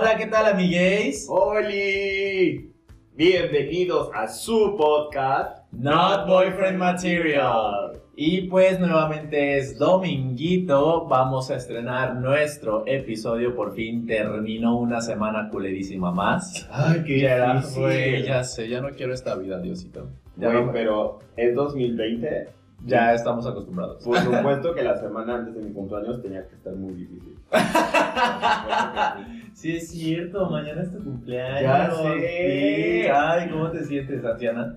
Hola, ¿qué tal, amigues? ¡Holi! Bienvenidos a su podcast Not Boyfriend Material. Y pues nuevamente es dominguito, vamos a estrenar nuestro episodio, por fin terminó una semana culerísima más. Ay, qué Ya difícil. ya sé, ya no quiero esta vida, Diosito. Ya, Güey, no- pero es 2020. Ya estamos acostumbrados. Por supuesto que la semana antes de mi cumpleaños tenía que estar muy difícil. Sí, es cierto, mañana es tu cumpleaños. Ya sé. Sí. Ay, ¿cómo te sientes, Tatiana?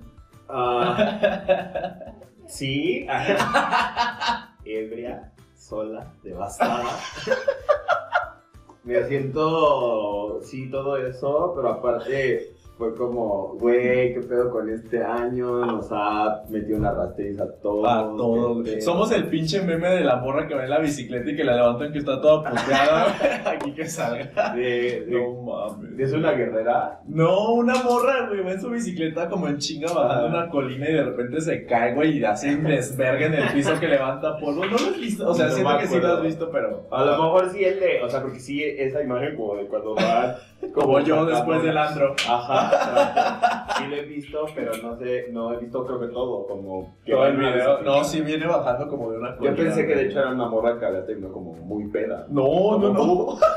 Ah, sí. Ebria, sola, devastada. Me siento, sí, todo eso, pero aparte fue como, güey, qué pedo con este año, nos ha metido una rastriza a todos. A todos. Somos el pinche meme de la morra que va en la bicicleta y que la levantan que está toda puteada. Aquí que salga. De, de- No mames. ¿Es una guerrera? No, una morra, güey, va en su bicicleta como en chinga bajando una colina y de repente se cae, güey, y hace un desvergue en el piso que levanta polvo. ¿No lo has visto? O sea, No siento que sí lo has visto, pero. A lo mejor sí el de, o sea, porque sí esa imagen como de cuando va Como yo después del andro. Ajá. Sí lo he visto, pero no sé, no he visto creo que todo, como que Todo el video. No, sí viene bajando como de una Yo pensé que de hecho era una morra que había tenido como muy peda. No, no, no.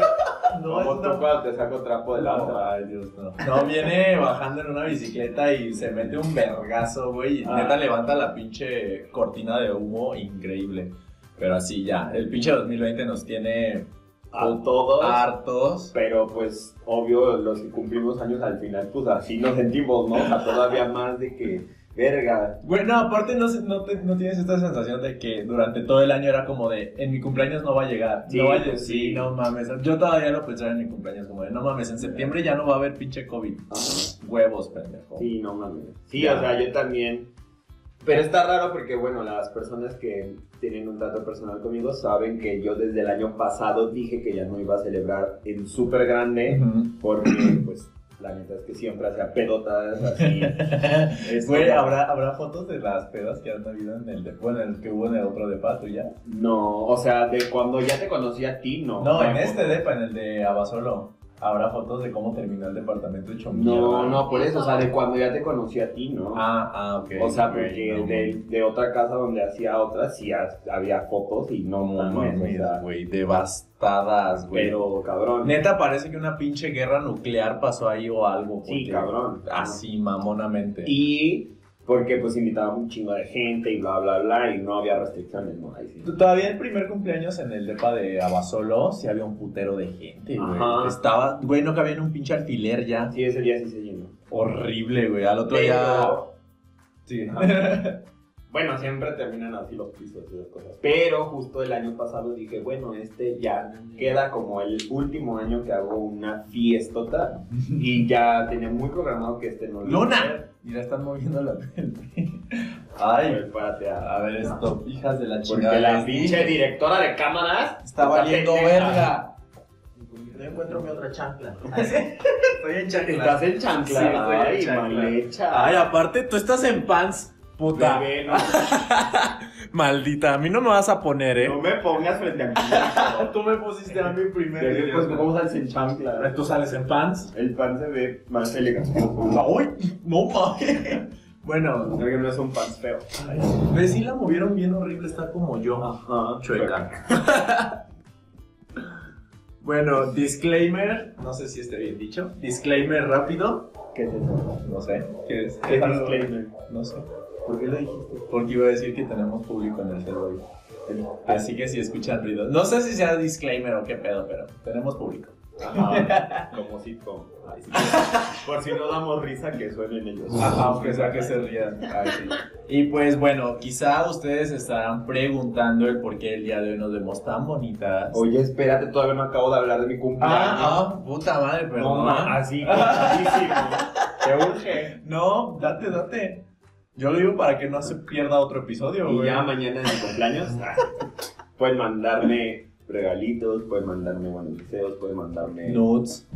No, es como tú cuando te saco trapo del No, agua. ay, Dios, no. No, viene bajando en una bicicleta y se mete un vergazo, güey. Y Ah. neta levanta la pinche cortina de humo increíble. Pero así ya, el pinche 2020 nos tiene A todos. hartos. Pero pues, obvio, los que cumplimos años al final, pues así nos sentimos, ¿no? O sea, todavía más de que, verga. Bueno, aparte no, no, te- no tienes esta sensación de que durante todo el año era como de, en mi cumpleaños no va a llegar. Sí, no va a llegar. pues, Sí, sí. no mames. Yo todavía lo pensaba en mi cumpleaños como de, no mames, en septiembre ya no va a haber pinche COVID. Huevos, pendejo. Sí, no mames. Sí, Ya. o sea, yo también. Pero está raro porque, bueno, las personas que tienen un trato personal conmigo saben que yo desde el año pasado dije que ya no iba a celebrar en súper grande porque, pues, la neta es que siempre hacía pedotas así. Güey, ¿habrá, ¿habrá fotos de las pedas que han habido en el de, bueno, en el que hubo en el otro depa tuya? No, o sea, de cuando ya te conocí a ti, no. No, en este depa, en el de Abasolo. Habrá fotos de cómo terminó el departamento hecho No, mierda. no, por eso, o sea, de cuando ya te conocí a ti, ¿no? Ah, ah, ok. O sea, porque no de, de otra casa donde hacía otras sí ha- había fotos y no No mames, o mames, sea, güey, devastadas, güey. pero cabrón. Neta, parece que una pinche guerra nuclear pasó ahí o algo. Sí, cabrón. Así, mamonamente. Y porque pues invitaba un chingo de gente y bla, bla, bla, y no había restricciones, ¿no? Ahí sí. Todavía el primer cumpleaños en el depa de Abasolo, sí había un putero de gente, güey. Ajá. Estaba, güey, no cabía en un pinche alfiler ya. Sí, ese día sí se llenó. Horrible, güey. Al otro día. Sí. bueno, siempre terminan así los pisos y esas cosas. Pero justo el año pasado dije, bueno, este ya queda como el último año que hago una fiestota y ya tenía muy programado que este no lo ¡Luna! Mira, están moviendo la tele. A Ay, ver, párate a- ver esto, hijas de la Porque chingada. la les pinche directora de cámaras Está valiendo verga. No encuentro mi otra chancla. Estoy en Estás en chancla. Sí, estoy en Ay, chancla. mal hecha. Ay, aparte, tú estás en pants. Puta. Bebé, no, Maldita, a mí no me vas a poner, ¿eh? no me pongas frente a mí. Tú me pusiste a mí primero. Pues, ¿cómo sales en chancla? Tú sales en pants. El pan se ve más elegante. ¡Ay! No mames. Bueno, Creo que no es un pan feo. ves si la movieron bien horrible, está como yo. Ajá. Chueca. Bueno, disclaimer, no sé si esté bien dicho. Disclaimer rápido. ¿Qué es eso? No sé. ¿Qué es? ¿Qué disclaimer? No sé. ¿Por qué lo dijiste? Porque iba a decir que tenemos público en el server. Así que si escuchan ruido. No sé si sea disclaimer o qué pedo, pero tenemos público. Ajá. Como sitcom. Ay, sí. Por si no damos risa, que suenen ellos. Ajá, aunque sea que se rían. Ay, sí. Y pues bueno, quizá ustedes estarán preguntando el por qué el día de hoy nos vemos tan bonitas. Oye, espérate, todavía no acabo de hablar de mi cumpleaños. Ah, puta madre, no, perdón. ma, así, cortadísimo. Te urge. No, date, date. Yo lo digo para que no se pierda otro episodio, Y güey. ya mañana en mi cumpleaños pueden mandarme regalitos, pueden mandarme buenos deseos, pueden mandarme, Nudes.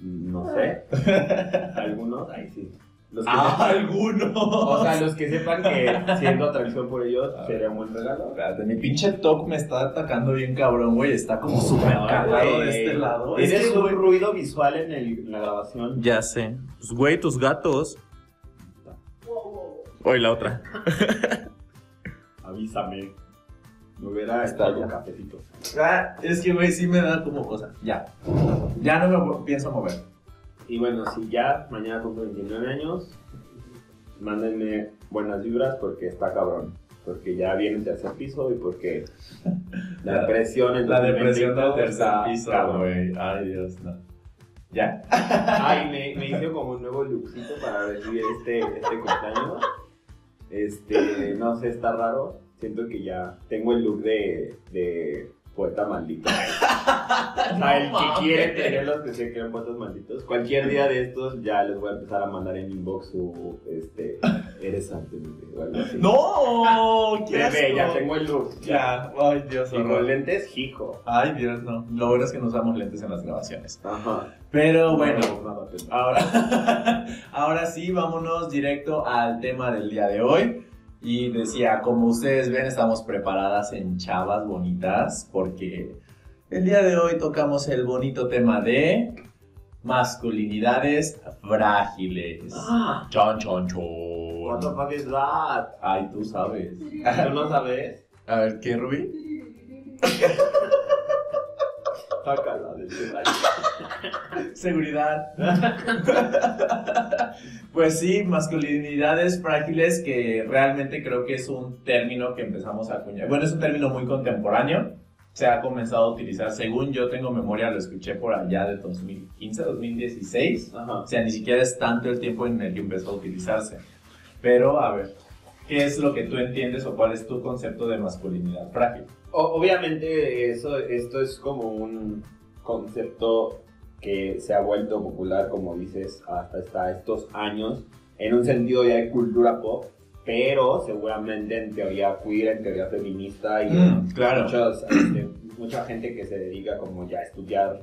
no sé, algunos, ahí sí. Los que Ah, sepan- algunos. o sea, los que sepan que siendo atracción por ellos Ah. sería un buen regalo. Espérate, mi pinche talk me está atacando bien cabrón, güey. Está como súper cagado de este lado. Es Tienes que, un güey, ruido visual en, el- en la grabación. Ya sé. Pues, güey, tus gatos. Hoy la otra. Avísame. Me hubiera estado un cafecito. Ah, es que, güey, sí me da como cosa. Ya. Ya no me pienso mover. Y bueno, si ya mañana cumplo 29 años, mándenme buenas vibras porque está cabrón. Porque ya viene el tercer piso y porque la La- depresión en La depresión del 2022 tercer está piso, güey. Ay, Dios, no. ¿Ya? Ay, me, me hice como un nuevo lookcito para recibir este, este cumpleaños. Este, no sé, está raro. Siento que ya tengo el look de, poeta maldito. O sea, el No que quiere tener los que se creen poetas malditos. Cualquier día de estos ya les voy a empezar a mandar en inbox su, este, eres ante o algo así. ¡No! ¡Qué Bebé, ya tengo el look. Ya. Ay, Dios, Y con horror. lentes, hijo. Ay, Dios, no. Lo bueno es que no usamos lentes en las grabaciones. Ajá. Pero bueno, ahora, ahora sí, vámonos directo al tema del día de hoy. Y decía, como ustedes ven, estamos preparadas en chavas bonitas porque el día de hoy tocamos el bonito tema de masculinidades frágiles. Ah, Chon, chon, what the chon. fuck is that? Ay, tú sabes. ¿Tú no sabes? A ver, ¿qué, Rubí? Sácala. Seguridad. pues sí, masculinidades frágiles que realmente creo que es un término que empezamos a acuñar. Bueno, es un término muy contemporáneo. Se ha comenzado a utilizar, según yo tengo memoria, lo escuché por allá de 2015, 2016. Ajá. O sea, ni siquiera es tanto el tiempo en el que empezó a utilizarse. Pero, a ver, ¿qué es lo que tú entiendes o cuál es tu concepto de masculinidad frágil? O- obviamente eso, esto es como un concepto que se ha vuelto popular, como dices, hasta, hasta estos años, en un sentido ya de cultura pop, pero seguramente en teoría queer, en teoría feminista y Mm, claro. muchos, este, mucha gente que se dedica como ya a estudiar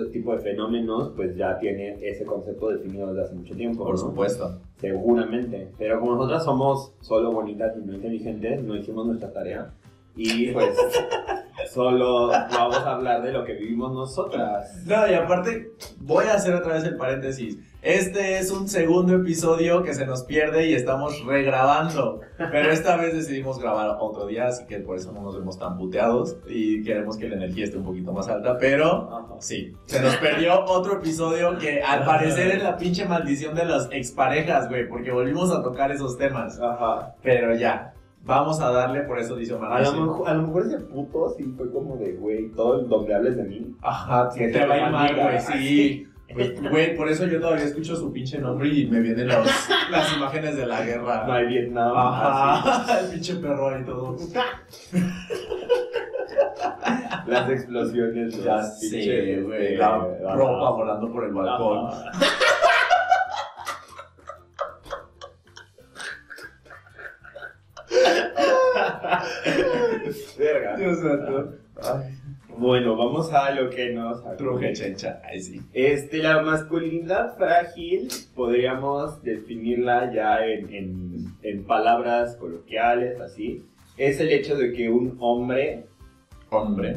este tipo de fenómenos, pues ya tiene ese concepto definido desde hace mucho tiempo. Por ¿no? supuesto. Seguramente. Pero como nosotras somos solo bonitas y no inteligentes, no hicimos nuestra tarea. Y pues solo vamos a hablar de lo que vivimos nosotras. No, y aparte, voy a hacer otra vez el paréntesis. Este es un segundo episodio que se nos pierde y estamos regrabando. Pero esta vez decidimos grabar otro día, así que por eso no nos vemos tan puteados y queremos que la energía esté un poquito más alta. Pero Ajá. sí, se nos perdió otro episodio que al parecer es la pinche maldición de las exparejas, güey, porque volvimos a tocar esos temas. Ajá. Pero ya, vamos a darle, por eso dice Omar. A lo, mejor, a lo mejor ese puto sí fue como de, güey, todo donde hables de mí. Ajá, Que te te va a ir mal, güey, sí. Pues, Güey, por eso yo todavía escucho su pinche nombre y me vienen los- las imágenes de la No guerra. hay Vietnam. así. Ajá, el pinche perro ahí todo. Las explosiones. Ya sé, pinches, güey, este, la ajá. ropa volando por el balcón. Verga. Dios santo. Vamos a lo que nos truje chencha. Sí. Este, la masculinidad frágil podríamos definirla ya en, en- en palabras coloquiales, así. Es el hecho de que un hombre, Hombre.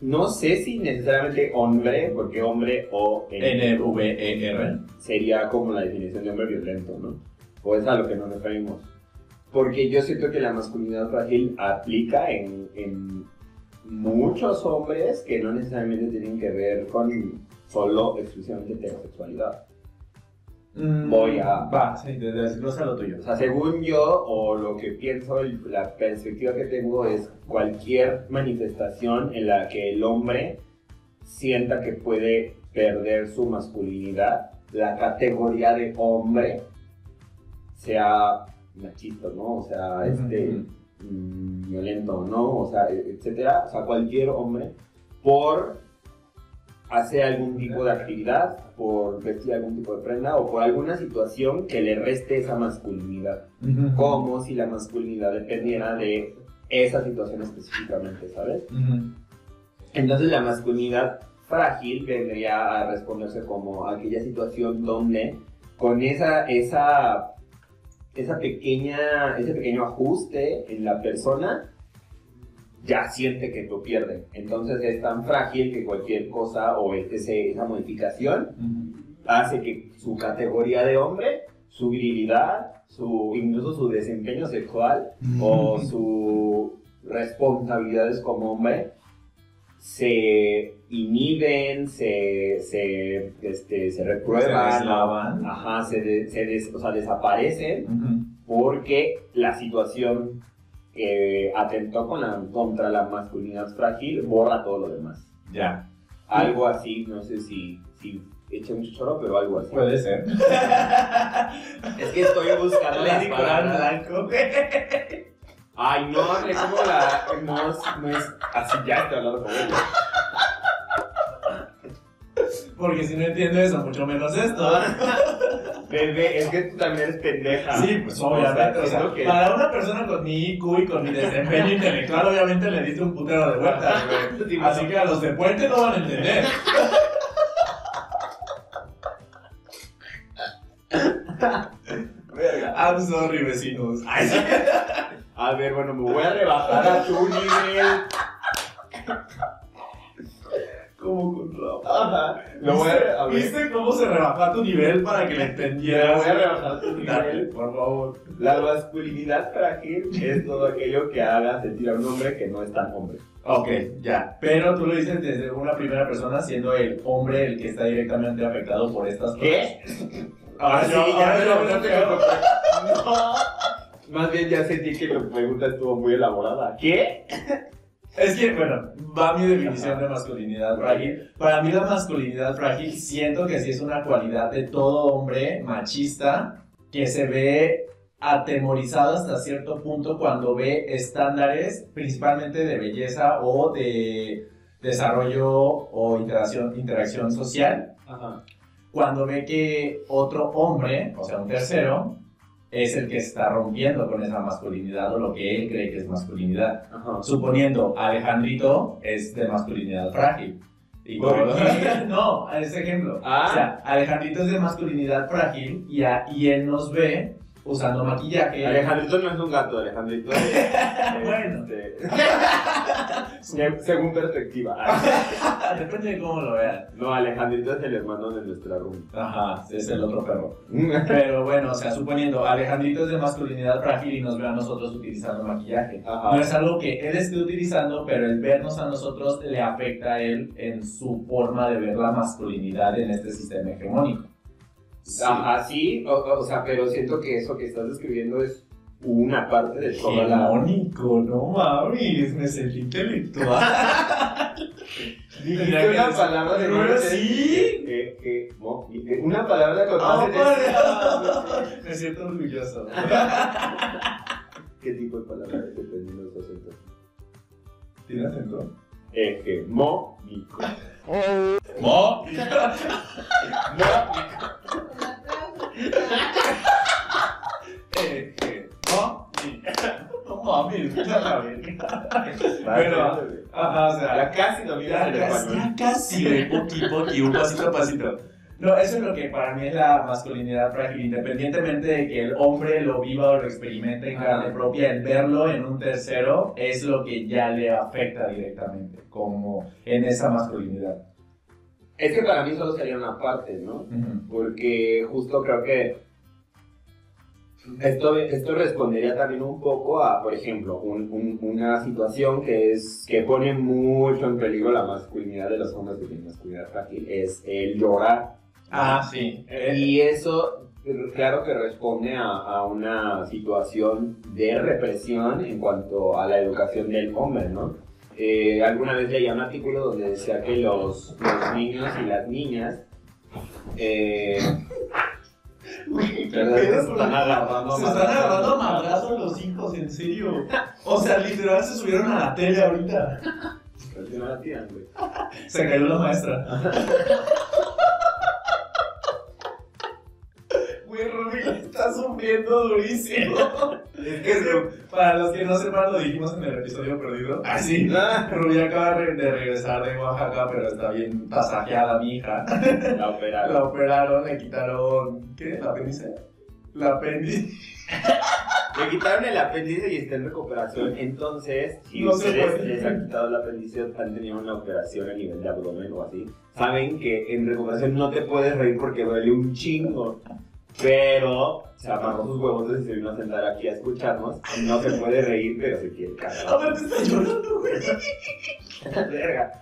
no sé si necesariamente hombre, porque hombre o N-V-E-R. sería como la definición de hombre violento, ¿no? O es a lo que nos referimos. Porque yo siento que la masculinidad frágil aplica en, en muchos hombres que no necesariamente tienen que ver con solo exclusivamente heterosexualidad. Mm, Voy a- Va, sí, desglosa lo tuyo. O sea, según yo, o lo que pienso, la perspectiva que tengo es cualquier manifestación en la que el hombre sienta que puede perder su masculinidad, la categoría de hombre sea machista, ¿no? O sea, este, mm, violento, ¿no? O sea, e- etcétera. O sea, cualquier hombre por hacer algún tipo de actividad, por vestir algún tipo de prenda o por alguna situación que le reste esa masculinidad. Como si la masculinidad dependiera de esa situación específicamente, ¿sabes? Entonces la masculinidad frágil vendría a responderse como aquella situación donde con esa, esa, esa pequeña, ese pequeño ajuste en la persona, ya siente que lo pierde. Entonces es tan frágil que cualquier cosa o ese, esa modificación hace que su categoría de hombre, su virilidad, su, incluso su desempeño sexual o sus responsabilidades como hombre se inhiben, se, se, este, se reprueban, Se ajá, se, de- se des- o sea, desaparecen porque la situación que atentó con la- contra la masculinidad frágil borra todo lo demás. Ya, Algo así, no sé si, si eché mucho choro, pero algo así. puede ser. Es que estoy buscando las palabras. Ay, no, hablé como la. No, es- no es así, ya estoy hablando como ella. Porque si no entiendo eso, mucho menos esto. Bebé, es que tú también eres pendeja. Sí, pues obviamente. O sea, que- para una persona con mi IQ y con mi desempeño intelectual, obviamente le diste un putero de güey. Sí, Así que a los de Puente no van a entender. I'm sorry, vecinos. Ay, sí. A ver, bueno, me voy a rebajar a tu nivel. Como con Rafa. Ajá. Lo voy a, a ver. ¿Viste cómo se rebajó a tu nivel para que le Me entendieras? voy a rebajar a tu nivel. por favor. La masculinidad frágil es todo aquello que haga sentir a un hombre que no es tan hombre. Ok, ya. Pero tú lo dices desde una primera persona, siendo el hombre el que está directamente afectado por estas cosas. ¿Qué? Ahora Ah, sí, ahora yo hablo feo. No. Más bien ya sentí que la pregunta estuvo muy elaborada. ¿Qué? Es que, bueno, va mi definición de masculinidad frágil. Para mí la masculinidad frágil siento que sí es una cualidad de todo hombre machista que se ve atemorizado hasta cierto punto cuando ve estándares principalmente de belleza o de desarrollo o interacción, interacción social. Ajá. Cuando ve que otro hombre, o sea, un tercero, es el que está rompiendo con esa masculinidad o lo que él cree que es masculinidad Ajá. suponiendo Alejandrito es de masculinidad frágil. Y no, ese ejemplo. Ah. O sea, Alejandrito es de masculinidad frágil y, a- y él nos ve usando maquillaje. Alejandrito no es un gato, Alejandrito es. Bueno. este, se- según perspectiva. Depende de cómo lo vean. No, Alejandrito es el hermano de nuestra room. Ajá, es el otro perro. Pero bueno, o sea, suponiendo Alejandrito es de masculinidad frágil y nos ve a nosotros utilizando maquillaje. Ajá. No es algo que él esté utilizando, pero el vernos a nosotros le afecta a él en su forma de ver la masculinidad en este sistema hegemónico. Sí. Ajá, sí, o, o sea, pero siento que eso que estás describiendo es una parte de toda la. Hegemónico, no mames, me sentí intelectual. Dijiste una palabra de Pero sí. Que, que- una palabra con Ah, más de- vale. Me siento orgulloso. ¿Qué tipo de palabra dependiendo de su acento? ¿Tiene acento? Hegemónico. Mo. Eh, eh, mo. No mames, la verga. Bueno, ajá, o sea, ya casi dominas Ya el casi, español. ya casi, güey, poqui, poqui, un pasito a pasito. No, eso es lo que para mí es la masculinidad frágil, independientemente de que el hombre lo viva o lo experimente en carne propia, el verlo en un tercero es lo que ya le afecta directamente, como en esa masculinidad. Es que para mí solo sería una parte, ¿no? Porque justo creo que esto, esto respondería también un poco a, por ejemplo, un- un- una situación que es que pone mucho en peligro la masculinidad de los hombres que tienen masculinidad frágil, es el llorar. Ah, sí. Y eso, claro que responde a, a una situación de represión en cuanto a la educación del hombre, ¿no? Eh, alguna vez leía un artículo donde decía que los, los niños y las niñas... Eh. Se están agarrando Se están agarrando a madrazos los hijos, en serio. O sea, literal se subieron a la tele ahorita. Se cayó la maestra. Un rompiendo durísimo. Es que para los que no sepan, lo dijimos en el episodio perdido. Así. Ah, Rubí acaba de regresar de Oaxaca, pero está bien pasajeada mi hija. La operaron. La operaron, le quitaron. ¿Qué? ¿La apéndice? La apéndice. Le quitaron el apéndice y está en recuperación. Entonces, si ustedes les han quitado el apéndice o han tenido una operación a nivel de abdomen o así, saben que en recuperación no te puedes reír porque duele un chingo. Pero se amarró sus huevos y se vino a sentar aquí a escucharnos. No se puede reír, pero se quiere cagar. A ver, te está llorando, güey. Verga.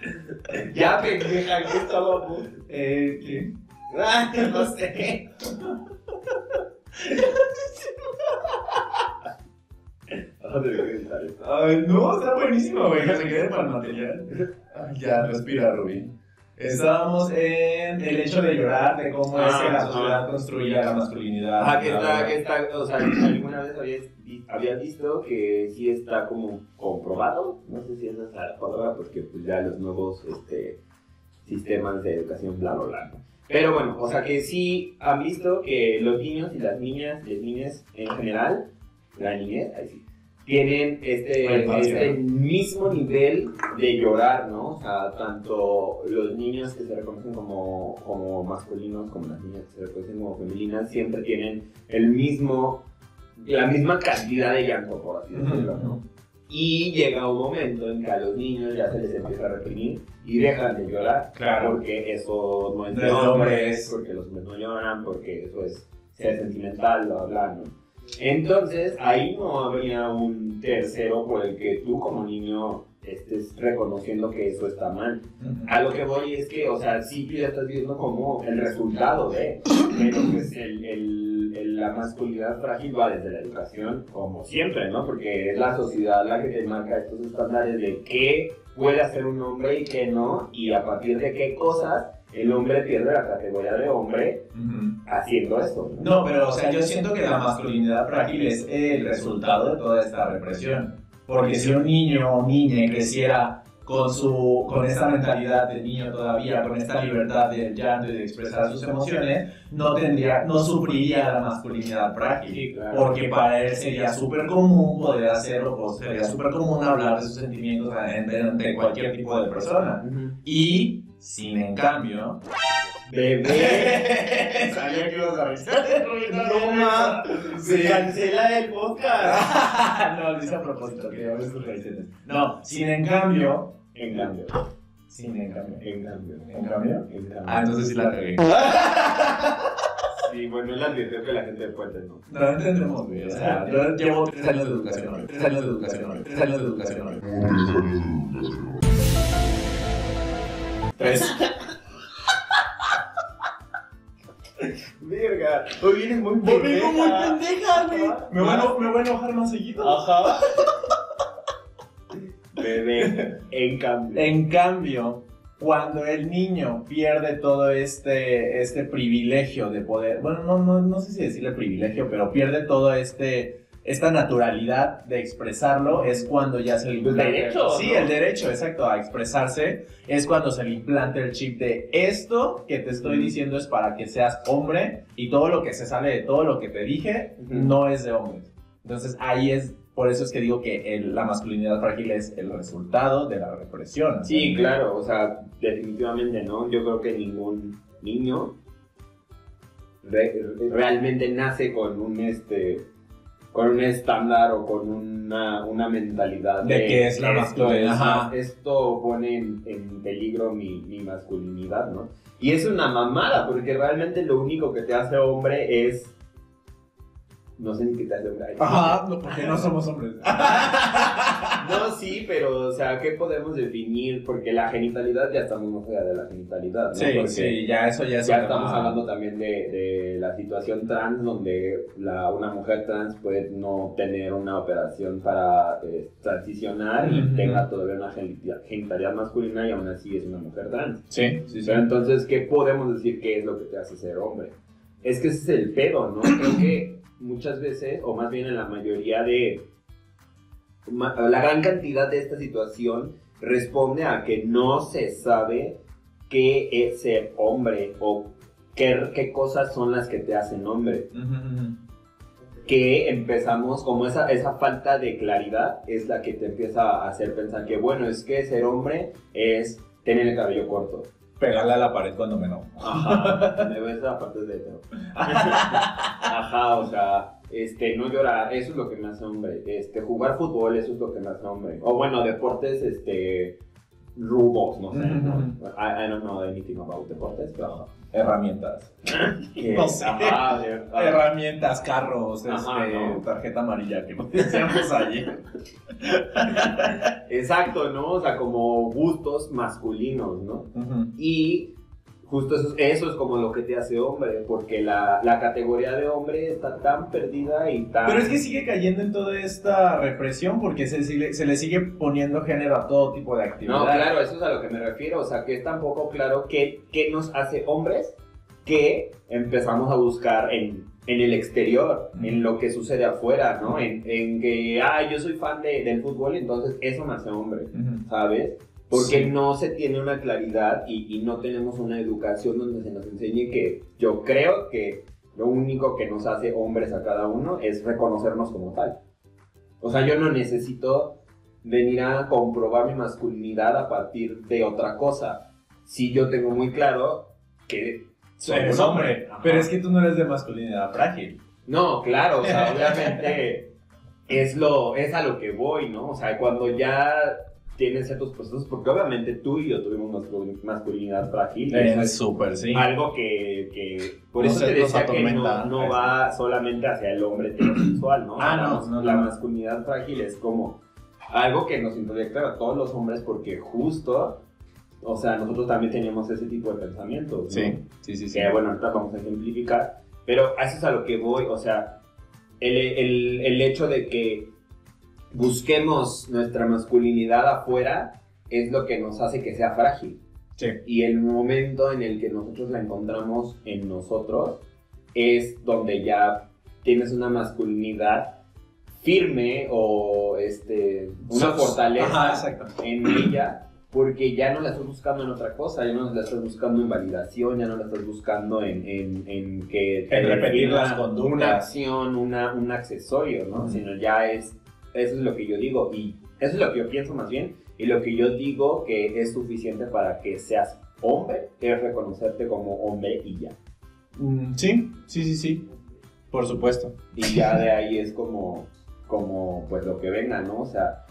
Ya, pendeja, ¿qué estaba? Eh, ¿qué? Ah, no sé. Ay, no, está buenísimo, güey. Se quede para el material. Ay, ya, respira, Rubín. Estábamos en el hecho de llorar, de cómo es que la ah, sociedad construye la masculinidad. Ah, que está, que está, o sea, alguna vez habías, habías visto que sí está como comprobado, no sé si esa es la palabra, porque pues ya los nuevos este, sistemas de educación, bla, bla, bla. Pero bueno, o sea que sí han visto que los niños y las niñas, las niñas en general, la niñez, ahí sí, tienen este, este mismo nivel de llorar, ¿no? O sea, tanto los niños que se reconocen como, como masculinos como las niñas que se reconocen como femeninas siempre tienen el mismo, la misma cantidad de llanto, por así decirlo, ¿no? Y llega un momento en que a los niños ya se les empieza a reprimir y dejan de llorar. Claro. Porque eso no es de hombres, porque los hombres no lloran, porque eso es ser sentimental, bla, bla, ¿no? Entonces, ahí no habría un tercero por el que tú como niño estés reconociendo que eso está mal. A lo que voy es que, o sea, sí ya estás viendo como el resultado de, pero pues el, el, la masculinidad frágil va desde la educación, como siempre, ¿no? Porque es la sociedad la que te marca estos estándares de qué puede hacer un hombre y qué no, y a partir de qué cosas el hombre pierde la categoría de hombre haciendo esto. ¿no? pero o sea, yo siento que la masculinidad frágil es el resultado de toda esta represión. Porque si un niño o niña creciera con, su, con esta mentalidad de niño todavía, con esta libertad de llanto y de expresar sus emociones, no, tendría, no sufriría la masculinidad frágil. Porque para él sería súper común poder hacerlo, pues, sería súper común hablar de sus sentimientos ante, cualquier tipo de persona. Y sin en cambio. Bebé. Sabía que ibas a avisar. No mames. Se cancela el podcast. no, lo hice a propósito, que hables tus raíces. No, sin en cambio. En cambio. Sin en cambio. En cambio. ¿En cambio? En cambio. Ah, entonces sí la regué. Sí, bueno, él advirtió que la gente de Puente no. No entendemos, güey. O sea, yo llevo tres años de educación hoy. Tres años de educación hoy. Tres años de educación hoy. Tres. Hoy vienes muy pendeja. muy pendeja, güey. Me, voy a, me voy a enojar más seguido. Ajá. Bebé, en cambio. En cambio, cuando el niño pierde todo este, este privilegio de poder, bueno, no, no, no sé si decirle privilegio, pero pierde todo este esta naturalidad de expresarlo es cuando ya se le implanta. El derecho. Sí, el derecho, exacto, a expresarse es cuando se le implanta el chip de esto que te estoy diciendo es para que seas hombre y todo lo que se sale de todo lo que te dije no es de hombre. Entonces ahí es, por eso es que digo que la masculinidad frágil es el resultado de la represión. Sí, claro, o sea, definitivamente no. Yo creo que ningún niño realmente nace con un este con un estándar o con una, una mentalidad de, que es la masculinidad. Esto pone en, peligro mi, mi, masculinidad, ¿no? Y es una mamada, porque realmente lo único que te hace hombre es no sé ni qué tal hombre. Ajá, no, porque no somos hombres. no, sí, pero, o sea, ¿qué podemos definir? Porque la genitalidad ya estamos más allá de la genitalidad, ¿no? Sí, sí, ya eso ya es. Ya estamos hablando también de, de, la situación trans, donde la, una mujer trans puede no tener una operación para eh, transicionar y tenga todavía una genitalidad masculina y aún así es una mujer trans. Sí, sí, sí. Pero entonces, ¿qué podemos decir que es lo que te hace ser hombre? Es que ese es el pedo, ¿no? Creo que muchas veces, o más bien en la mayoría de, la gran cantidad de esta situación responde a que no se sabe qué es ser hombre o qué, qué cosas son las que te hacen hombre. que empezamos, como esa, esa falta de claridad es la que te empieza a hacer pensar que, bueno, es que ser hombre es tener el cabello corto. Pegarle a la pared cuando me enojo. Ajá, me ves a partes de. Ajá, o sea, este, no llorar, eso es lo que me hace hombre. Este, jugar fútbol, eso es lo que me hace hombre. O bueno, deportes, este, rudos, no sé. ¿no? I, I don't know anything about deportes, pero... Herramientas. que- No sé. Ajá, ajá. Herramientas, carros, Ajá, este, no. tarjeta amarilla que decíamos ayer. Exacto, ¿no? O sea, como gustos masculinos, ¿no? Y justo eso, eso es como lo que te hace hombre, porque la, la categoría de hombre está tan perdida y tan... Pero es que sigue cayendo en toda esta represión porque se, se le sigue poniendo género a todo tipo de actividad. No, claro, eso es a lo que me refiero, o sea, que es tan poco claro qué, qué nos hace hombres que empezamos a buscar en, en el exterior, Ujú. en lo que sucede afuera, ¿no? En, en que, ah, yo soy fan de- del fútbol, entonces eso me hace hombre, Ujú. ¿sabes? Porque Sí. no se tiene una claridad y, y no tenemos una educación donde se nos enseñe que yo creo que lo único que nos hace hombres a cada uno es reconocernos como tal. O sea, yo no necesito venir a comprobar mi masculinidad a partir de otra cosa. Si yo tengo muy claro que soy Eres hombre, Ajá. pero es que tú no eres de masculinidad frágil. No, claro, o sea, obviamente es, lo, es a lo que voy, ¿no? O sea, cuando ya tienes ciertos procesos, porque obviamente tú y yo tuvimos mascul- masculinidad frágil. eso Es súper, sí. algo que, que- por No eso se- te decía que no, no va solamente hacia el hombre heterosexual, ¿no? Ah, no, no, La no. masculinidad frágil es como algo que nos introyecta a todos los hombres porque justo, o sea, nosotros también teníamos ese tipo de pensamientos. Sí, sí, sí. sí. que bueno, ahorita vamos a ejemplificar, pero eso es a lo que voy, o sea, el, el- el hecho de que busquemos nuestra masculinidad afuera es lo que nos hace que sea frágil. Sí. Y el momento en el que nosotros la encontramos en nosotros es donde ya tienes una masculinidad firme o este, una fortaleza Ajá, en ella porque ya no la estás buscando en otra cosa, ya no la estás buscando en validación, ya no la estás buscando en, en, en que En repetir una- las conductas. una acción, una, un accesorio, ¿no? Sino ya es, eso es lo que yo digo y eso es lo que yo pienso más bien y lo que yo digo que es suficiente para que seas hombre es reconocerte como hombre y ya. Mm, sí, sí, sí, sí. Por supuesto. Y ya de ahí es como, como pues lo que venga, ¿no? O sea,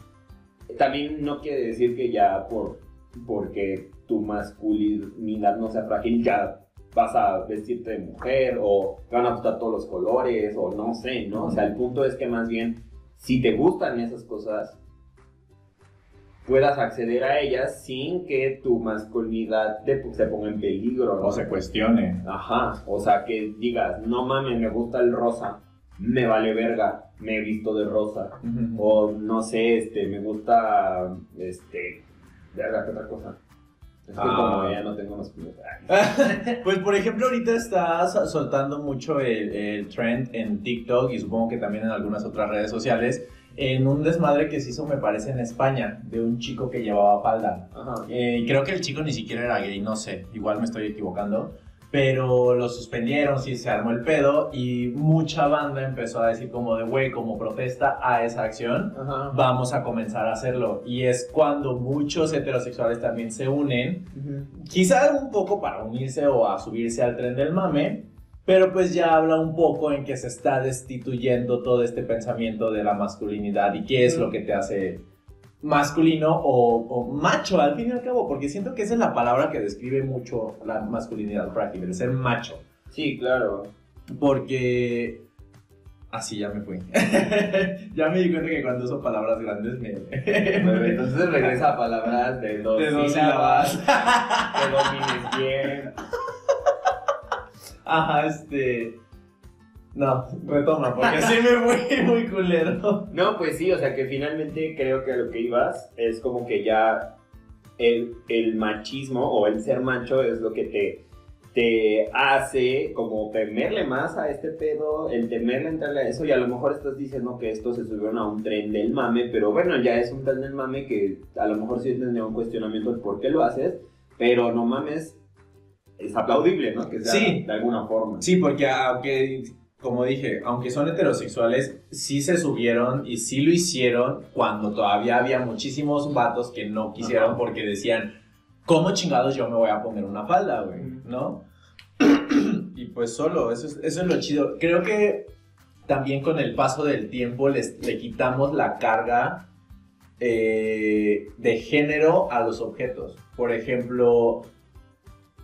también no quiere decir que ya por, porque tu masculinidad no sea frágil, ya vas a vestirte de mujer o te van a gustar todos los colores o no sé, ¿no? O sea, el punto es que más bien, si te gustan esas cosas, puedas acceder a ellas sin que tu masculinidad te, se ponga en peligro, ¿no? O se cuestione. Ajá, o sea, que digas, no mames, me gusta el rosa, me vale verga, me he visto de rosa. O no sé, este, me gusta, este, verga, ¿qué otra cosa? Es que Ah. como ya no tengo masculinidad. Pues por ejemplo ahorita está so- soltando mucho el, el trend en TikTok y supongo que también en algunas otras redes sociales en un desmadre que se hizo me parece en España de un chico que llevaba falda. Ajá. Eh, creo que el chico ni siquiera era gay, no sé, igual me estoy equivocando. Pero lo suspendieron, sí, se armó el pedo y mucha banda empezó a decir como de, güey, como protesta a esa acción, Ajá. vamos a comenzar a hacerlo. Y es cuando muchos heterosexuales también se unen quizá un poco para unirse o a subirse al tren del mame, pero pues ya habla un poco en que se está destituyendo todo este pensamiento de la masculinidad y qué es lo que te hace masculino o, o macho al fin y al cabo, porque siento que esa es la palabra que describe mucho la masculinidad frágil, el ser macho, Sí, claro. porque... Así ya me fui. ya me di cuenta que cuando uso palabras grandes me... Bueno, entonces regresa a palabras de dos, De dos sílabas, sílabas. que domines bien. Ajá, este. No, retoma, porque sí me fui muy culero. No, pues sí, o sea que finalmente creo que a lo que ibas es como que ya el, el machismo o el ser macho es lo que te, te hace como temerle más a este pedo, el temerle entrarle a eso y a lo mejor estás diciendo que esto se subieron a un tren del mame, pero bueno, ya es un tren del mame que a lo mejor sí tendría un cuestionamiento de por qué lo haces, pero no mames, es aplaudible, ¿no? Que sea Sí. de alguna forma. Sí, porque aunque como dije, aunque son heterosexuales, sí se subieron y sí lo hicieron cuando todavía había muchísimos vatos que no quisieron Ajá. porque decían, ¿cómo chingados yo me voy a poner una falda, güey? ¿No? y pues solo, eso es, eso es lo chido. Creo que también con el paso del tiempo les, le quitamos la carga eh, de género a los objetos. Por ejemplo,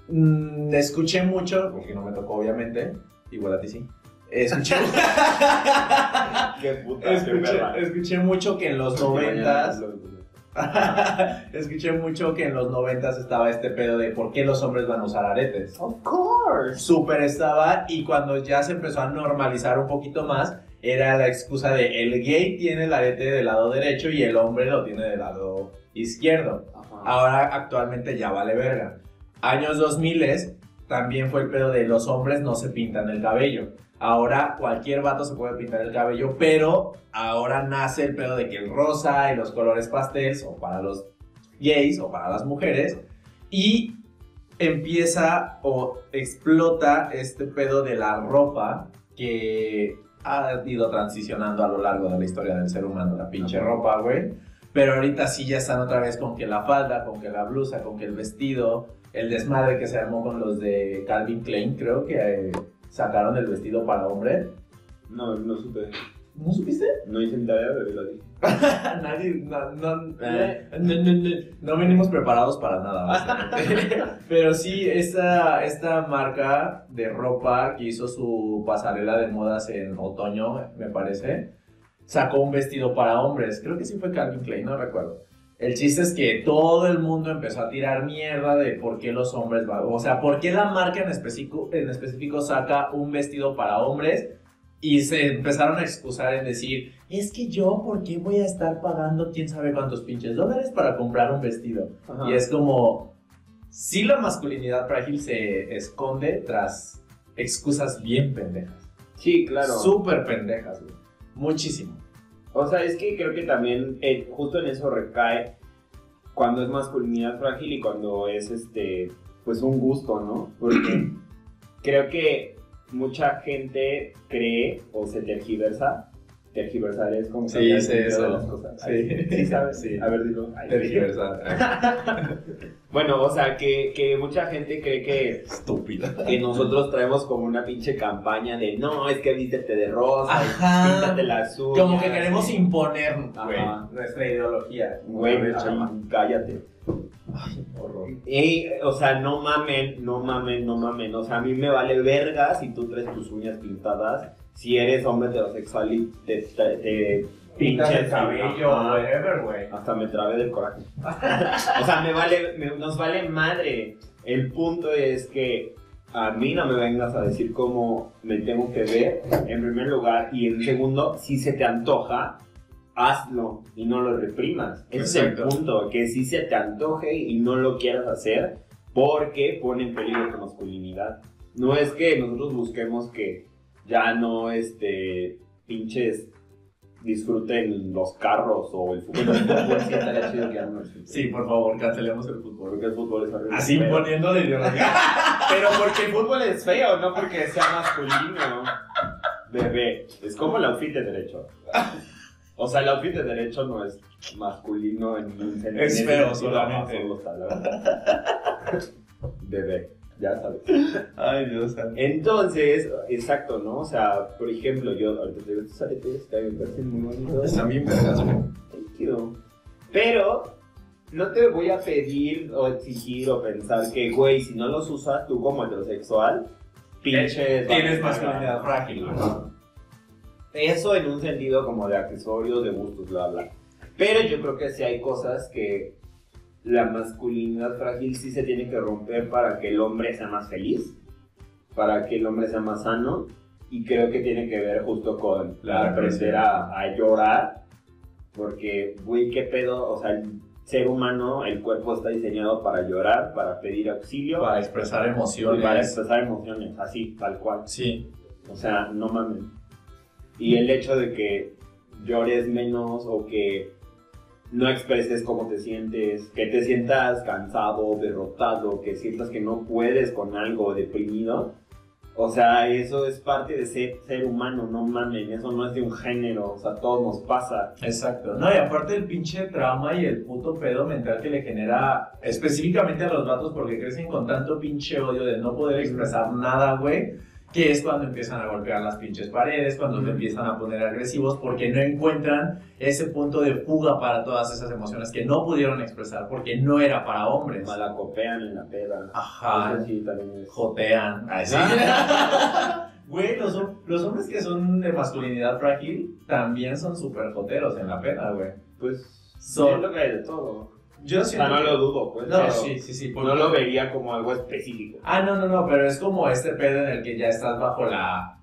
mm, escuché mucho, porque no me tocó obviamente, igual a ti sí. Escuché, Qué puta, qué escuché, mucho que en los noventas Escuché mucho que en los noventas estaba este pedo de por qué los hombres van a usar aretes. Of course. Súper estaba y cuando ya se empezó a normalizar un poquito más, era la excusa de el gay tiene el arete del lado derecho y el hombre lo tiene del lado izquierdo. Ajá. Ahora actualmente ya vale verga. Años 2000 también fue el pedo de los hombres no se pintan el cabello. Ahora cualquier vato se puede pintar el cabello, pero ahora nace el pedo de que el rosa y los colores pastels, o para los gays o para las mujeres, y empieza o explota este pedo de la ropa que ha ido transicionando a lo largo de la historia del ser humano, la pinche ropa, güey. Pero ahorita sí ya están otra vez con que la falda, con que la blusa, con que el vestido, el desmadre que se armó con los de Calvin Klein, creo que eh, sacaron el vestido para hombre. No, no supe. ¿No supiste? No hice mi tarea, pero lo dije. Nadie, no, no, eh, no, no, no, no venimos preparados para nada. Pero sí, esta, esta marca de ropa que hizo su pasarela de modas en otoño, me parece, sacó un vestido para hombres. Creo que sí fue Calvin Klein, no recuerdo. El chiste es que todo el mundo empezó a tirar mierda de por qué los hombres van. O sea, por qué la marca en específico, en específico saca un vestido para hombres y se empezaron a excusar en decir, es que yo, ¿por qué voy a estar pagando quién sabe cuántos pinches dólares para comprar un vestido? Ajá. Y es como, sí la masculinidad frágil se esconde tras excusas bien pendejas. Sí, claro. Súper pendejas, güey. Muchísimo. O sea, es que creo que también eh, justo en eso recae cuando es masculinidad frágil y cuando es este, pues un gusto, ¿no? Porque creo que mucha gente cree o se tergiversa. Tergiversar es como Sí, eso. de las cosas. Sí. Ay, sí, sabes. Sí. A ver, dilo. Ay, Tergiversar. Bueno, o sea, que, que mucha gente cree que, Estúpida. que nosotros traemos como una pinche campaña de no, es que vístete de rosa, Ajá. píntate las uñas. Como que queremos imponer, güey, Ajá. nuestra ideología. Güey, ver, ay, cállate. Horror. Ey, o sea, no mamen, no mamen, no mamen. O sea, a mí me vale verga si tú traes tus uñas pintadas. Si eres hombre heterosexual y te, te, te Pintas el pinches cabello, whatever, güey. Hasta me trabé del coraje. o sea, me vale, me- nos vale madre. El punto es que a mí no me vengas a decir cómo me tengo que ver, en primer lugar. Y en segundo, si se te antoja, hazlo y no lo reprimas. Ese es el punto, que si se te antoje y no lo quieras hacer porque pone en peligro tu masculinidad. No es que nosotros busquemos que ya no, este, pinches disfruten los carros o el fútbol. El fútbol sí estaría chido que. Sí, por favor, cancelemos el fútbol. Porque el fútbol es horrible. Así pero, imponiendo la ideología. pero porque el fútbol es feo, no porque sea masculino. Bebé, es como el outfit de derecho. O sea, el outfit de derecho no es masculino en un sentido. Es feo solamente. Bebé, ya sabes. Ay, Dios santo. Entonces, exacto, ¿no? O sea, por ejemplo, yo ahorita te digo estos aretes que a mí me parecen muy bonitos. Están bien vergas, you. Pero no te voy a pedir o exigir o pensar que, güey, si no los usas tú como heterosexual, pinches. Tienes vales masculinidad frágil, güey. Eso en un sentido como de accesorios, de gustos, bla, bla. Pero yo creo que sí hay cosas que la masculinidad frágil sí se tiene que romper para que el hombre sea más feliz, para que el hombre sea más sano. Y creo que tiene que ver justo con La aprender a, a llorar. Porque, güey, qué pedo, o sea, el ser humano, el cuerpo está diseñado para llorar, para pedir auxilio, Para expresar emociones. para expresar emociones, así, tal cual. Sí. O sea, no mames. Y el hecho de que llores menos o que no expreses cómo te sientes, que te sientas cansado, derrotado, que sientas que no puedes con algo deprimido. O sea, eso es parte de ser, ser humano, no mamen, eso no es de un género, o sea, todo nos pasa. Exacto. No, y aparte el pinche trauma y el puto pedo mental que le genera específicamente a los vatos porque crecen con tanto pinche odio de no poder expresar nada, güey que es cuando empiezan a golpear las pinches paredes, cuando se empiezan a poner agresivos porque no encuentran ese punto de fuga para todas esas emociones que no pudieron expresar porque no era para hombres. Malacopean en la peda. Ajá. Eso sí, también es. Jotean. Así. Güey, los, los, hombres que son de masculinidad frágil también son súper joteros en la peda, güey. Pues, son lo que hay de todo. Yo sí. no lo dudo, pues. No, sí, sí, sí. No lo vería como algo específico. Ah, no, no, no, pero es como este pedo en el que ya estás bajo la.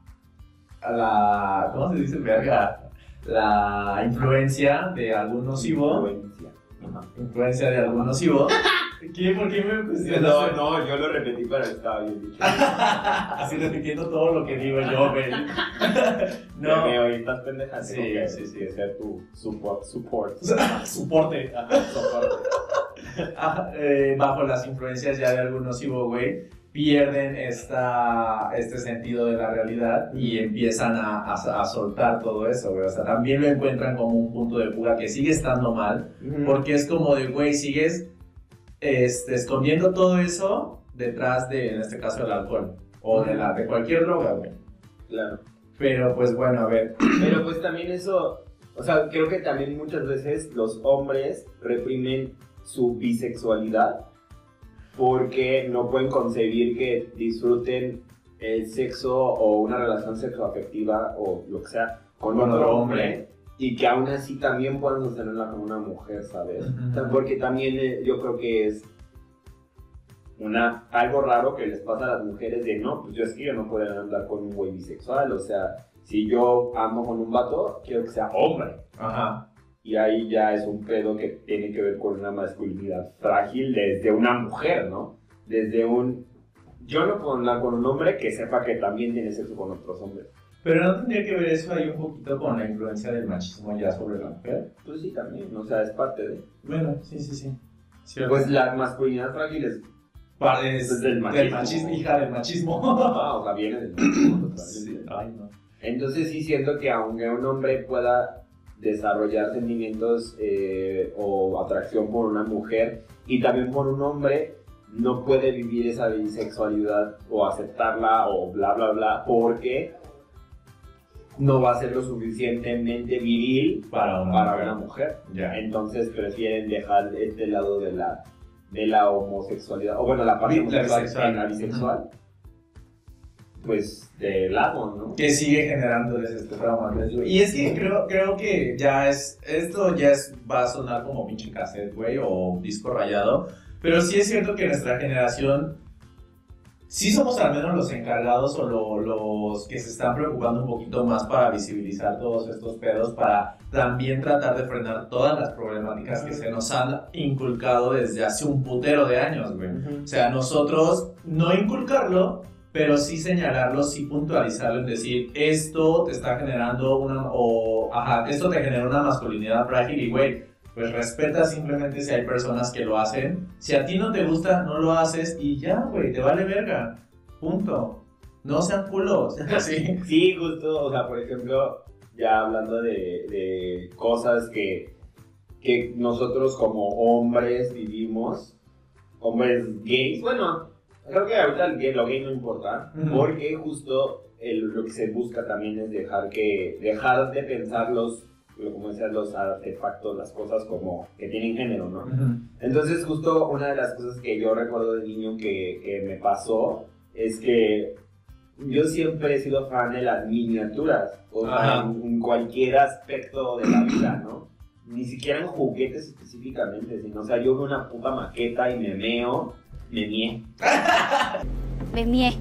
la ¿Cómo se dice, verga? La influencia de algún nocivo. Influencia. Influencia de algún nocivo. ¿Qué? ¿Por qué me cuestionas? No, no, yo lo repetí, estaba bien dicho. Así repitiendo todo lo que digo yo, güey. no. Me oí estas pendejas. Sí, sí, sí. Que ser tu support. Support. Soporte. Soporte. eh, bajo las influencias ya de algún nocivo, güey, pierden esta, este sentido de la realidad y empiezan a, a, soltar todo eso, güey. O sea, también lo encuentran como un punto de fuga que sigue estando mal, porque es como de, güey, sigues este, escondiendo todo eso detrás de, en este caso, el alcohol o de, la, de cualquier droga, güey. Claro. Pero pues bueno, a ver. Pero pues también eso, o sea, creo que también muchas veces los hombres reprimen su bisexualidad porque no pueden concebir que disfruten el sexo o una relación sexoafectiva o lo que sea con otro hombre y que aún así también puedan sostenerla con una mujer, ¿sabes? Porque también eh, yo creo que es una, algo raro que les pasa a las mujeres de no, pues yo es que yo no puedo andar con un güey bisexual, o sea, si yo amo con un vato, quiero que sea hombre. Ajá. Y ahí ya es un pedo que tiene que ver con una masculinidad frágil desde una mujer, ¿no? Desde un... Yo no puedo andar con un hombre que sepa que también tiene sexo con otros hombres. Pero no tendría que ver eso ahí un poquito con la influencia del machismo ya sobre la mujer. Pues sí, también, o sea, es parte de. Bueno, sí, sí, sí. pues la masculinidad frágil es. es del machismo. hija del machismo. Ah, o sea, viene del machismo sí. Ay, no. Entonces sí siento que aunque un hombre pueda desarrollar sentimientos eh, o atracción por una mujer y también por un hombre, no puede vivir esa bisexualidad o aceptarla o bla bla bla porque no va a ser lo suficientemente viril para una para mujer. Una mujer. Entonces prefieren dejar este lado de la, de la homosexualidad, o bueno, la parte la bisexual, pues de lado, ¿no? Que sigue generándoles este trauma. Y es que creo, creo que ya es, esto ya es, va a sonar como pinche cassette, güey, o disco rayado, pero sí es cierto que nuestra generación sí somos al menos los encargados o los que se están preocupando un poquito más para visibilizar todos estos pedos, para también tratar de frenar todas las problemáticas que se nos han inculcado desde hace un putero de años, güey. O sea, nosotros no inculcarlo, pero sí señalarlo, sí puntualizarlo, en decir, esto te está generando una, o, ajá, esto te genera una masculinidad frágil y, güey, pues respeta simplemente si hay personas que lo hacen. Si a ti no te gusta, no lo haces y ya, güey, te vale verga. Punto. No sean culos. Sí, sí justo, o sea, por ejemplo, ya hablando de, de cosas que, que nosotros como hombres vivimos, hombres gays, bueno, creo que ahorita el gay, lo gay no importa, porque justo lo que se busca también es dejar que dejar de pensar los como decías, los artefactos, las cosas como que tienen género, ¿no? Entonces, justo una de las cosas que yo recuerdo de niño que, que, me pasó es que yo siempre he sido fan de las miniaturas, o sea, en, cualquier aspecto de la vida, ¿no? Ni siquiera en juguetes específicamente, sino, o sea, yo veo una puta maqueta y me meo, me mie. me mie.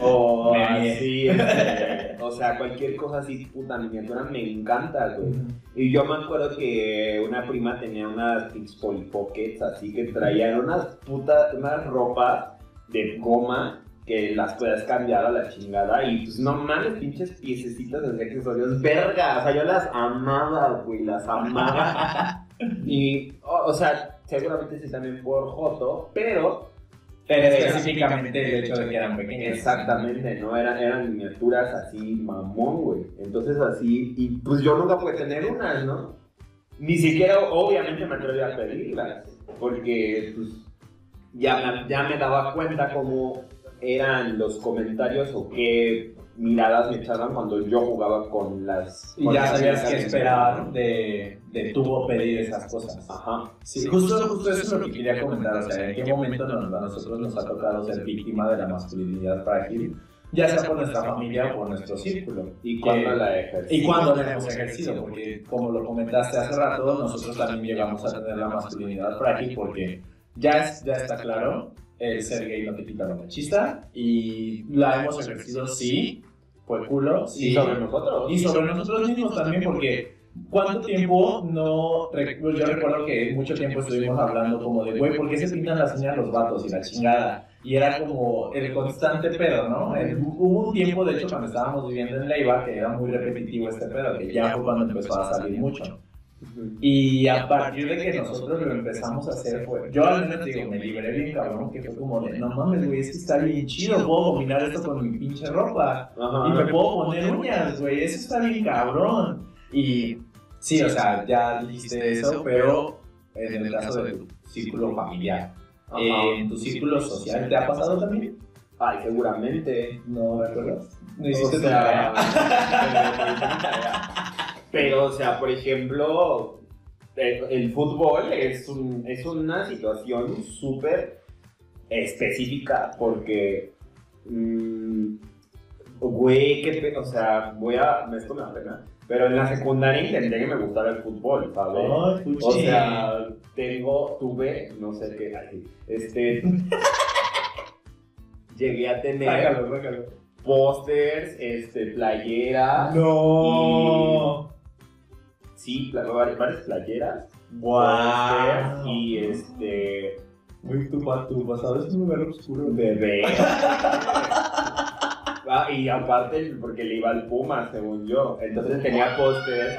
O así, este, o sea, cualquier cosa así, puta miniatura, me encanta, güey. Y yo me acuerdo que una prima tenía unas Polly Pockets, así que traían unas putas, unas ropas de goma que las puedas cambiar a la chingada y pues no mames, pinches piececitas de accesorios, verga, o sea, yo las amaba, güey, las amaba. y, o, o sea, seguramente sí también por Joto, pero Pero específicamente el hecho de que eran pequeñas. Exactamente, ¿no? Eran, eran miniaturas así, mamón, güey. Entonces así, y pues yo nunca pude tener unas, ¿no? Ni siquiera, obviamente, me atreví a pedirlas, porque pues ya, ya me daba cuenta cómo eran los comentarios o qué miradas me echaban cuando yo jugaba con las... Y con ya las sabías qué esperar de, de tú pedir esas cosas. Ajá. Sí, justo, justo eso es lo que quería comentar. O sea, en qué momento nos- a nosotros nos ha tocado ser víctima de la masculinidad frágil, ya sea por nuestra familia o por nuestro círculo. ¿Y cuándo la ejercí? ¿Y cuándo la hemos ejercido? Porque, como lo comentaste hace rato, nosotros también llegamos a tener la masculinidad frágil porque ya, es- ya está claro, el ser gay no te quita lo machista y la hemos ejercido, sí, fue culo, sí. ¿Y sobre nosotros? Y sobre nosotros mismos también, porque ¿cuánto tiempo no.? Yo recuerdo que mucho tiempo estuvimos hablando como de, güey, ¿por qué se pintan las uñas los vatos y la chingada? Y era como el constante pedo, ¿no? Hubo un tiempo, de hecho, cuando estábamos viviendo en Leiva, que era muy repetitivo este pedo, que ya fue cuando empezó a salir mucho. Y a partir de que nosotros lo empezamos a hacer, fue, yo al menos digo, me liberé bien cabrón, que fue como de, no mames, güey, es que está bien chido, puedo combinar esto con mi pinche ropa. Ajá. Y me puedo poner uñas, güey, eso está bien cabrón. Y sí, o sea, ya dijiste eso, pero en el caso de tu círculo familiar, eh, en tu círculo social, ¿te ha pasado también? Ay, seguramente. ¿No recuerdas? ¿No O hiciste tu sea, tarea? Pero, o sea, por ejemplo, el, el fútbol es, un, es una situación súper específica porque, mm, güey, qué o sea, voy a, esto me da pena, pero en la secundaria intenté que me gustara el fútbol, ¿sabes? Ay, O sea, tengo, tuve, no sé qué, este, llegué a tener sácalo, sácalo. pósters, este, playeras. No. Sí, varias, playeras. Pósters Y este. Güey, tu, pa- tu pasado es un lugar oscuro. Bebé. Ah, y aparte, porque le iba al Puma, según yo. Entonces tenía pósters.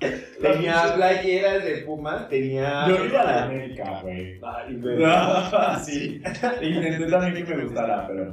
tenía playeras de Pumas, tenía. Yo iba a la América, güey. Sí. Intenté también que me gustara, pero.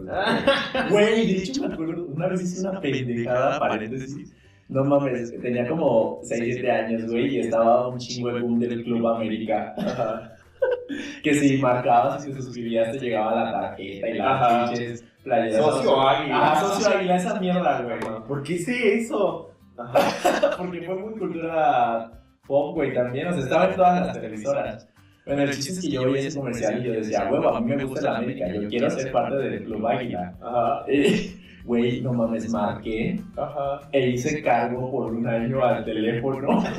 Güey, de hecho me acuerdo, una vez hice una pendejada, paréntesis. No mames, tenía como 6, 7 años, güey, y estaba un chingo el boom del Club América. que si marcabas y te suscribías, te llegaba la tarjeta y las Ajá. pinches playeras. Socio Águila. Ah, socio águila, esa mierda, güey. ¿Por qué hice eso? Porque fue muy cultura pop, güey, también. O sea, estaba en todas las televisoras. Bueno, el chiste es que yo veía ese comercial y yo decía, huevo, a mí me gusta la América, yo quiero ser parte del Club Águila. Ajá. Güey, no mames, marqué Ajá. e hice cargo por un año al teléfono.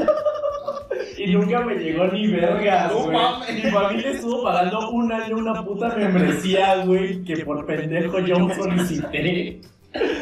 Y nunca me llegó ni vergas, güey. Mi familia estuvo pagando un año una puta membresía, güey, que por pendejo yo solicité.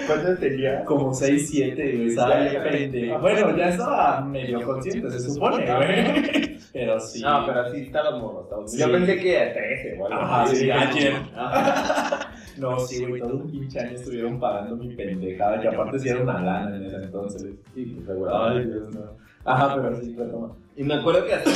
¿Cuántos tenía? Como 6, 7, güey, estaba pendejo. Bueno, ya estaba medio consciente, se supone, güey. Pero sí. No, pero sí estaban morros. Yo pensé que a 13 o algo Ajá, así. sí, ayer. Ajá. No, sí, güey, todo un pinche año estuvieron pagando mi pendejada, que aparte sí era una lana en ese entonces. Sí, pues seguramente. Ay, Dios. Ajá, pero sí, retoma. Y me acuerdo que hasta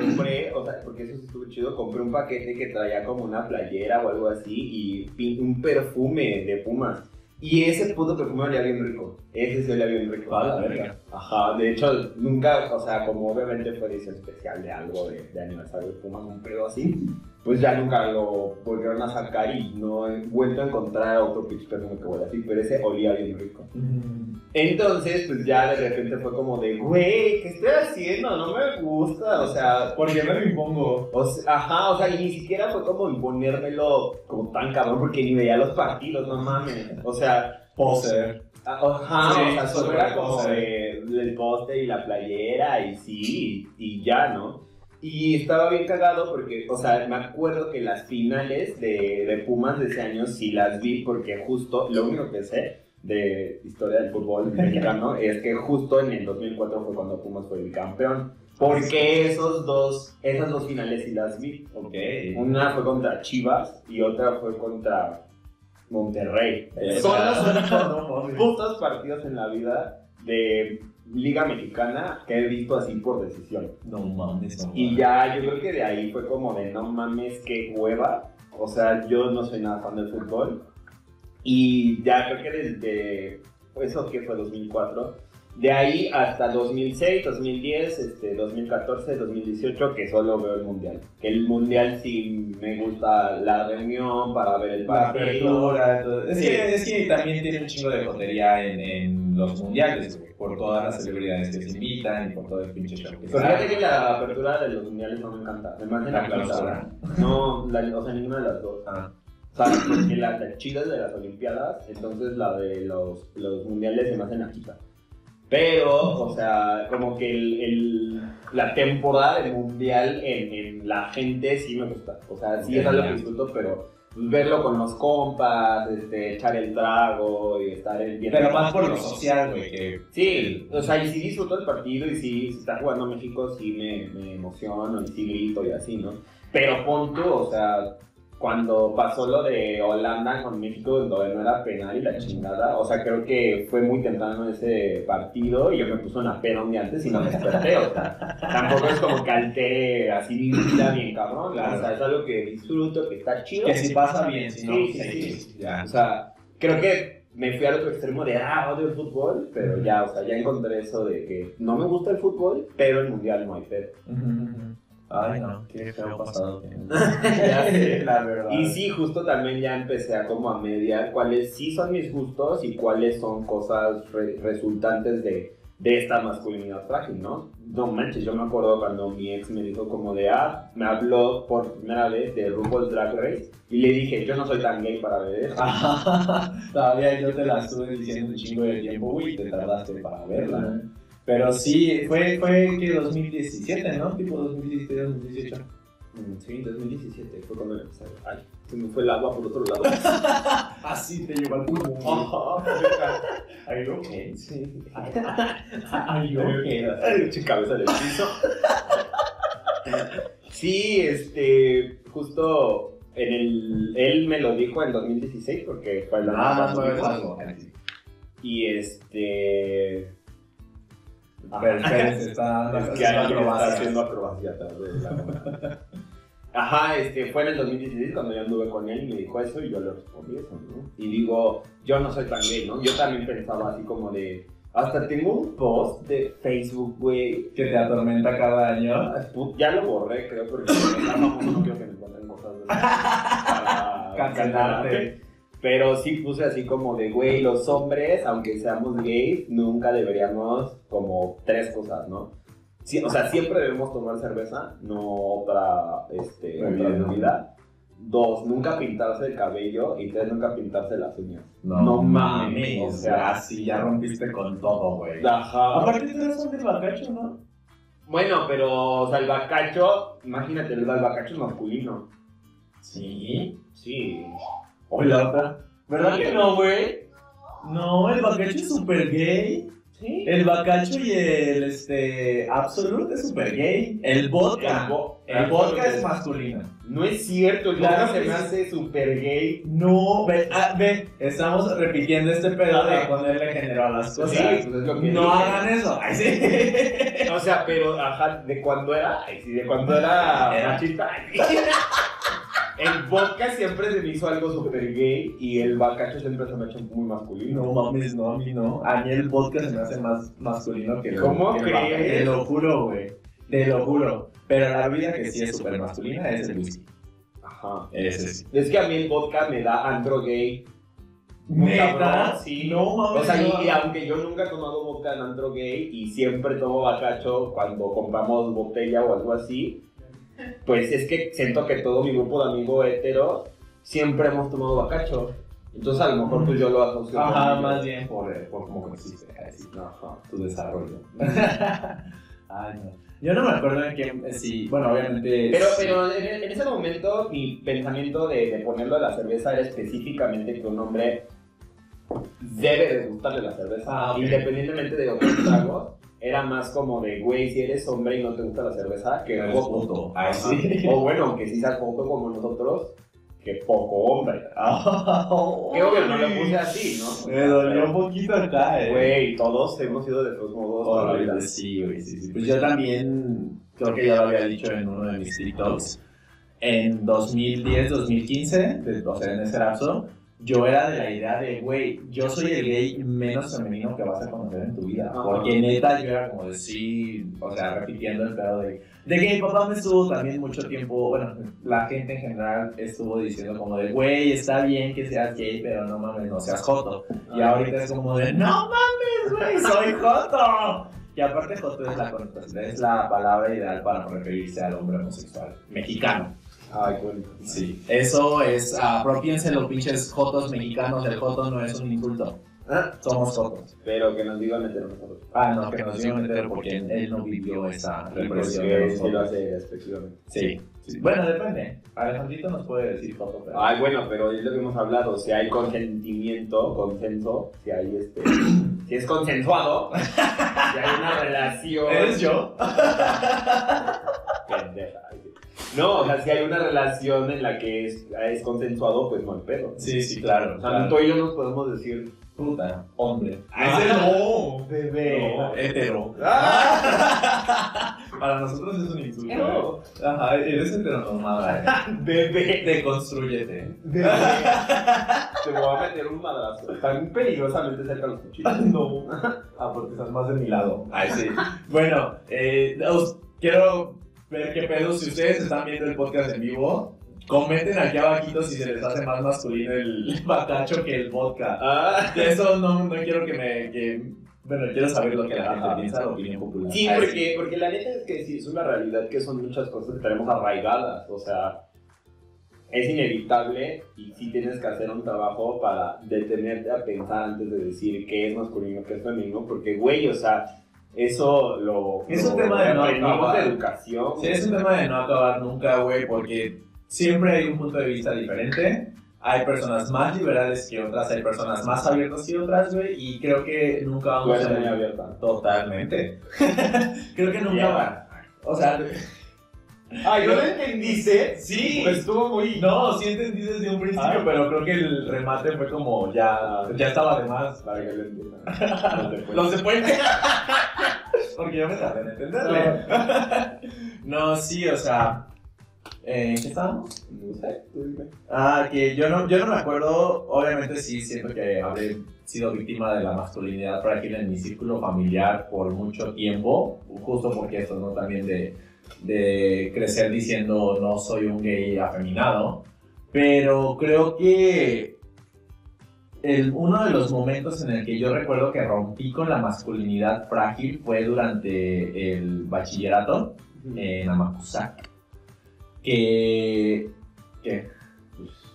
compré, o sea, porque eso estuvo chido, compré un paquete que traía como una playera o algo así y un perfume de Pumas. Y ese puto perfume olía bien rico. Ese sí olía bien rico. La verga. Ajá, de hecho, nunca, o sea, como obviamente fue edición especial de algo de, de aniversario de Pumas, un pedo así, pues ya nunca lo volvieron a sacar y no he vuelto a encontrar otro pinche perfume que huele así, pero ese olía bien rico. Entonces, pues ya de repente fue como de, güey, ¿qué estoy haciendo? No me gusta, o sea, ¿Por qué me lo impongo? o sea, ajá, o sea, y ni siquiera fue como imponérmelo como tan cabrón porque ni veía los partidos, no mames. O sea, Poser. ajá, Sí, o sea, solo era como el poste y la playera y sí, y ya, ¿no? Y estaba bien cagado porque, o sea, me acuerdo que las finales de, de Pumas de ese año sí las vi porque justo, lo único que sé de historia del fútbol mexicano es que justo en el 2004 fue cuando Pumas fue el campeón. Porque esos dos, esas dos finales sí las vi. Ok. Una fue contra Chivas y otra fue contra Monterrey. Son los únicos putos partidos en la vida de liga mexicana que he visto así por decisión. No mames, no Y ya, yo creo que de ahí fue como de no mames, qué hueva. O sea, yo no soy nada fan del fútbol. Y ya creo que desde, eso que fue 2004, de ahí hasta 2006, 2010, este, 2014, 2018, que solo veo el mundial. Que el mundial sí me gusta la reunión para ver el La partido. Es, Sí. que, es que también tiene un chingo de jotería en, en los mundiales, por todas las celebridades que se invitan y por todo el pinche show que Pero fíjate que la apertura de los mundiales no me encanta. Me La manda la clausura. No, la, o sea, ninguna de las dos. Ah. O sea, porque la, la chida es de las Olimpiadas, entonces la de los, los mundiales se me hacen quita. Pero, o sea, como que el, el- la temporada del mundial en, en la gente sí me gusta. O sea, sí es algo que disfruto, pero pues, verlo con los compas, este, echar el trago y estar en bien. Pero más por lo social, güey, que... Sí, o sea, y sí disfruto el partido y sí, si está jugando México, sí me, me emociono y sí grito y así, ¿no? Pero pon tú, o sea, cuando pasó lo de Holanda con México, donde no era penal y la chingada, o sea, creo que fue muy temprano ese partido y yo me puse una pena un día antes y no me desperté, o sea, tampoco es como que altere así mi vida bien cabrón, Claro. o sea, es algo que disfruto, que está chido. Que si pasa bien, si no, Sí, sí, sí, sí. ya. O sea, creo que me fui al otro extremo de, ah, odio el fútbol, pero ya, o sea, ya encontré eso de que no me gusta el fútbol, pero el mundial no hay pedo. Ay, no, qué feo pasado. Ya sé. la verdad. Y sí, justo también ya empecé a como a mediar cuáles sí son mis gustos y cuáles son cosas re- resultantes de, de esta masculinidad frágil, ¿no? No manches, yo me acuerdo cuando mi ex me dijo como de, ah, me habló por primera vez de RuPaul's Drag Race y le dije, yo no soy tan gay para ver eso. Todavía yo te la estuve diciendo un chingo de tiempo, güey, y te tardaste para verla. Pero sí, fue, fue que 2017, ¿no? Tipo 2017, 2018. Mm, Sí, 2017 fue cuando empecé. Ay, se me fue el agua por otro lado. Así te llevó al pulmón. Are you okay? Sí. Are you okay? Cabeza del piso. Sí, este, justo en el, él me lo dijo en 2016 porque fue el año Ah, pasado. no es algo. Y este, Se está es que haciendo alguien está acrobacias. haciendo acrobacia atrás de la Ajá, este, fue en el 2016 cuando yo anduve con él y me dijo eso y yo le respondí eso, ¿no? Y digo, yo no soy tan gay, ¿no? Yo también pensaba así como de, hasta tengo un post de Facebook, güey, Que te atormenta cada año. Ah, Ya lo borré, creo, porque no quiero que me encuentren cosas de para Cancelarte. Pero sí puse así como de, güey, los hombres, aunque seamos gays, nunca deberíamos como tres cosas, ¿no? Sí, o sea, siempre debemos tomar cerveza, no otra este, Bebida. bebida. Dos, nunca pintarse el cabello. Y tres, nunca pintarse las uñas. No, No mames, o sea, así ya rompiste con todo, güey. Ajá. Aparte tú eres un del bacacho, ¿no? Bueno, pero o sea, el bacacho, imagínate, el bacacho es masculino. Sí. Sí. O la otra. ¿Verdad que no, güey? No, el bacacho es súper gay. Sí. El bacacho y el este Absolute es súper gay. El vodka. El vo- El vodka es masculino. No es cierto, el Claro vodka se me hace súper gay. No, ve, ah, ve, estamos repitiendo este pedo de ponerle género a las cosas. Sí, pues es lo que no dije. hagan eso. Ay, sí. O sea, pero, ajá, de cuando era, ay, sí, de cuando era Era. machista. ay, El vodka siempre se me hizo algo súper gay y el bacacho siempre se me ha hecho muy masculino. No mames, no, a mí no. A mí el podcast se me hace más masculino que el ¿Cómo que crees? Te lo juro, güey. Te lo juro. Pero la vida que sí es súper masculina es el whisky. Ajá. Ese sí. Es que a mí el vodka me da antro gay. ¿Neta? sí. No mames. O sea, y aunque yo nunca he tomado vodka en antro gay y siempre tomo bacacho cuando compramos botella o algo así, pues es que siento que todo mi grupo de amigos hetero siempre hemos tomado bacacho. Entonces a lo mejor pues yo lo asocio Ajá, más bien por, por cómo creciste, así, Ajá. tu desarrollo. Ay, no. Yo no me acuerdo en qué, si, bueno, obviamente... Pero, sí. pero en, en ese momento mi pensamiento de, de ponerlo a la cerveza era específicamente que un hombre debe de gustarle la cerveza, Ah, ok. independientemente de otros tragos. Era más como de, güey, si eres hombre y no te gusta la cerveza, que joto. puto. Ay, Ajá. sí. O bueno, aunque sí seas joto como nosotros, que poco hombre. Que obvio no lo puse así, ¿no? Me dolió un poquito acá, eh. Güey, todos hemos sido de todos modos toda la vida. Sí, güey, sí, sí. Pues yo también, creo que ya lo había dicho en uno de mis TikToks, en 2010, 2015, de- o sea, en ese lapso, yo era de la idea de, güey, yo soy el gay menos femenino que vas a conocer en tu vida. Ajá. Porque neta, yo era como de sí, o sea, repitiendo el pedo de, de que mi papá me estuvo también mucho tiempo, bueno, la gente en general estuvo diciendo como de, güey, está bien que seas gay, pero no mames, no seas joto. Y ahorita es como de, no mames, güey, soy joto. Y aparte joto es la, es la palabra ideal para referirse al hombre homosexual mexicano. Ay, bonito. Sí, eso es, apropiense los pinches jotos mexicanos, el joto no es un insulto, Ah, somos jotos. Pero que nos digan meter nosotros. Ah, no, que nos dio a meter porque él no vivió esa represión. sí lo hace despectivamente. Sí, sí. Bueno, depende. Alejandrito nos puede decir joto, pero... Ay, bueno, pero es lo que hemos hablado. Si hay consentimiento, consenso, si hay este. Si es consensuado, si hay una relación. ¿Eres yo? Pendeja. No, o sea, si hay una relación en la que es, es consensuado, pues no hay pedo. Sí, sí, claro. O sea, claro. tú y yo nos podemos decir. Puta, hombre. Ah, Ese no, bebé. No, hetero. ¡Ah! Para nosotros es un insulto. No. ¿eh? Ajá, eres heteronormada. ¿eh? Bebé. Deconstrúyete. Bebé. Te voy a meter un madrazo. Están peligrosamente cerca los cuchillos. No. Ah, porque estás más de mi lado. Ay, sí. Bueno, eh, os- quiero ver qué pedo. Si ustedes están viendo el podcast en vivo, comenten aquí abajito si se les hace más masculino el bacacho que el vodka. Ah. De eso no, no quiero que me... Que, bueno, quiero saber lo que la gente piensa, la opinión popular. Sí, porque, porque la neta es que sí es una realidad que son muchas cosas que tenemos arraigadas. O sea, es inevitable y sí tienes que hacer un trabajo para detenerte a pensar antes de decir qué es masculino, qué es femenino. Porque, güey, o sea, eso lo. Es un tema de no acabar. de educación. Sí, es un tema de no acabar nunca, güey, porque siempre hay un punto de vista diferente. Hay personas más liberales que otras, hay personas más abiertas que otras, güey, y creo que nunca vamos a... muy abierta. Totalmente. creo que nunca Yeah. va. O sea, Ay, ¿no lo entendiste? Sí. Pues estuvo muy. no, sí entendí desde un principio, Ay. pero creo que el remate fue como ya, ya estaba de más. Para que lo entiendan. No te puedo. Lo se puede. Porque yo me tardé en entenderle. No, sí, o sea. ¿En qué estábamos? No sé. Ah, que yo no, yo no me acuerdo, obviamente sí siento que habré sido víctima de la masculinidad frágil en mi círculo familiar por mucho tiempo, justo porque eso, ¿no? También de, de crecer diciendo no soy un gay afeminado, pero creo que el, uno de los momentos en el que yo recuerdo que rompí con la masculinidad frágil fue durante el bachillerato en Amacuzac, que, que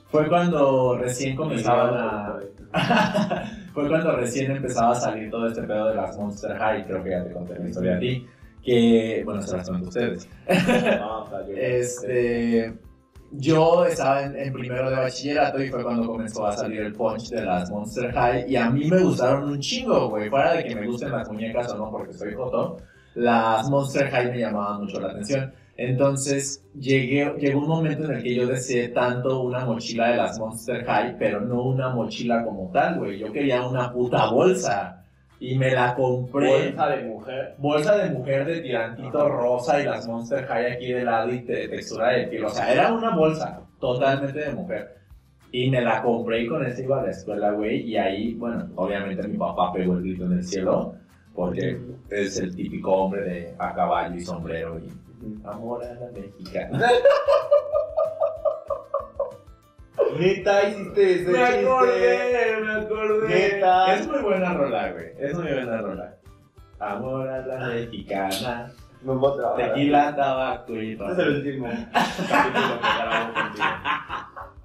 fue cuando recién comenzaban a... fue cuando recién empezaba a salir todo este pedo de las Monster High, creo que ya te conté la historia a ti, que, bueno, se las ustedes. Este, yo estaba en, en primero de bachillerato y fue cuando comenzó a salir el punch de las Monster High y a mí me gustaron un chingo, güey, fuera de que me gusten las muñecas o no porque soy joto, las Monster High me llamaban mucho la atención. Entonces llegué, llegó un momento en el que yo deseé tanto una mochila de las Monster High, pero no una mochila como tal, güey. Yo quería una puta bolsa y me la compré Bolsa de mujer. bolsa de mujer de tirantito rosa y las Monster High aquí de lado y de textura de piel. O sea, era una bolsa totalmente de mujer. Y me la compré y con eso iba a la escuela, güey. Y ahí, bueno, obviamente mi papá pegó el grito en el cielo. Porque es el típico hombre de a caballo y sombrero y amor a la mexicana. Neta, hiciste ese Me chiste. acordé, me acordé. Neta. Es muy buena rola, güey. Es muy buena rola. Amor a la mexicana. Me voy. Tequila, tabaco y Este es el último capítulo que grabamos contigo.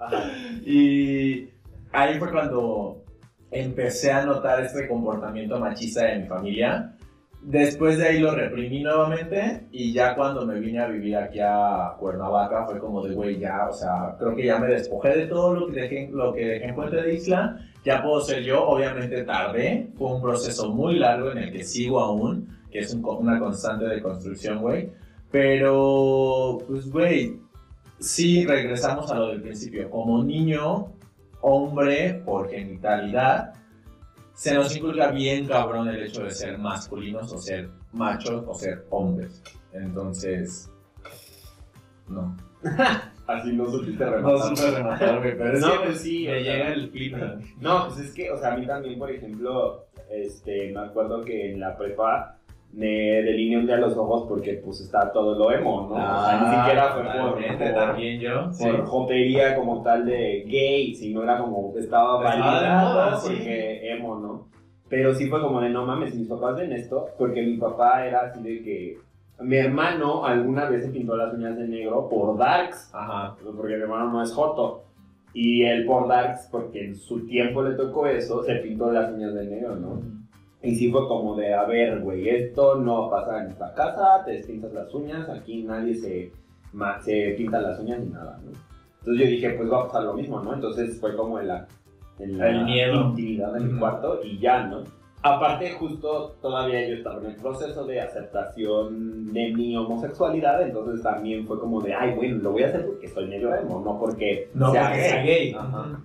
Ajá. Y ahí fue cuando empecé a notar este comportamiento machista de mi familia. Después de ahí lo reprimí nuevamente y ya cuando me vine a vivir aquí a Cuernavaca fue como de, güey, ya, o sea, creo que ya me despojé de todo lo que dejé, lo que dejé en Puente de Isla, ya puedo ser yo, obviamente tardé, fue un proceso muy largo en el que sigo aún, que es un una constante de construcción, güey, pero, pues, güey, sí regresamos a lo del principio. Como niño, hombre, por genitalidad, se nos inculca bien cabrón el hecho de ser masculinos o ser machos o ser hombres. Entonces, no. Así no supiste No rematar. supe rematarme, pero es No, que pues sí, me llega el flipping. No, pues es que, o sea, a mí también, por ejemplo, este, me acuerdo que en la prepa me delineé un día los ojos porque pues está todo lo emo, ¿no? o sea, ni siquiera fue por, por, también yo. sí. por jotería como tal de gay, sino era como, estaba validado sí. porque emo, ¿no? Pero sí fue como de, no mames, mis papás ven esto, porque mi papá era así de que, mi hermano alguna vez se pintó las uñas de negro por darks, Ajá. porque mi hermano no es joto. Y él por Darks, porque en su tiempo le tocó eso, se pintó las uñas de negro, ¿no? Y sí fue como de, a ver, güey, esto no pasa en esta casa, te pintas las uñas, aquí nadie se, ma- se pinta las uñas ni nada, ¿no? Entonces yo dije, pues va a pasar lo mismo, ¿no? Entonces fue como en la, en la El miedo. intimidad de mi cuarto y ya, ¿no? Aparte, justo todavía yo estaba en el proceso de aceptación de mi homosexualidad, entonces también fue como de, ay, bueno, lo voy a hacer porque soy medio emo, no porque No, sea porque sea gay. Ajá.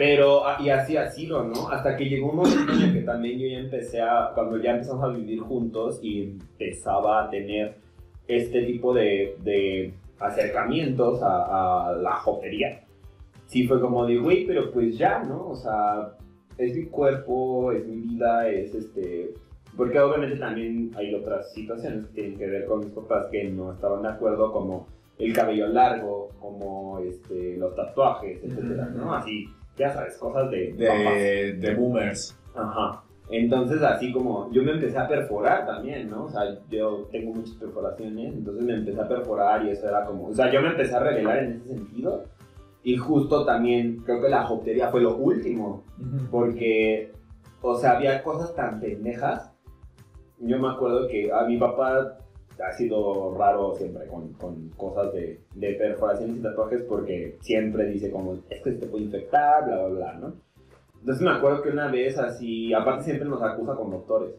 Pero, ah, y así ha sido, ¿no? Hasta que llegó un momento en el que también yo ya empecé a, cuando ya empezamos a vivir juntos y empezaba a tener este tipo de, de acercamientos a, a la jotería, sí fue como de, güey, pero pues ya, ¿no? O sea, es mi cuerpo, es mi vida, es este... Porque obviamente también hay otras situaciones que tienen que ver con mis papás que no estaban de acuerdo, como el cabello largo, como este, los tatuajes, etcétera, ¿no? Así, ya sabes, cosas de, papás. De, de boomers. Ajá. Entonces, así como yo me empecé a perforar también, ¿no? O sea, yo tengo muchas perforaciones, entonces me empecé a perforar y eso era como, o sea, yo me empecé a revelar en ese sentido. Y justo también creo que la jotería fue lo último, porque, o sea, había cosas tan pendejas. Yo me acuerdo que a mi papá ha sido raro siempre con, con cosas de, de perforaciones y tatuajes porque siempre dice como, es que te puede infectar, bla, bla, bla, ¿no? Entonces me acuerdo que una vez así, aparte siempre nos acusa con doctores.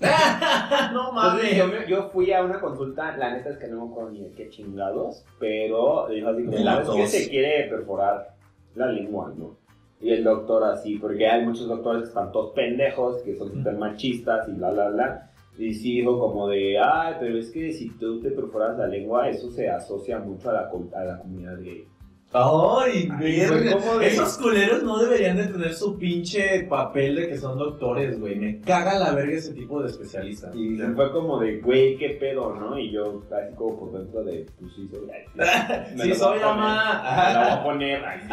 no Entonces yo, yo fui a una consulta, la neta es que no me acuerdo ni de qué chingados, pero dijo así como, De la "No, es que tos. se quiere perforar la lengua, ¿no? Y el doctor así, porque hay muchos doctores que están todos pendejos, que son súper machistas y bla, bla, bla. Y sí dijo como de, ay, pero es que si tú te perforas la lengua, eso se asocia mucho a la, a la comunidad gay. Ay, Ay, de- Esos culeros no deberían de tener su pinche papel de que son doctores, güey. Me caga la verga ese tipo de especialistas. Y fue como de, güey, qué pedo, ¿no? Y yo así como por dentro de, pues sí, soy sí. Lo soy voy a la poner, ma. Me la voy a poner, ay, sí.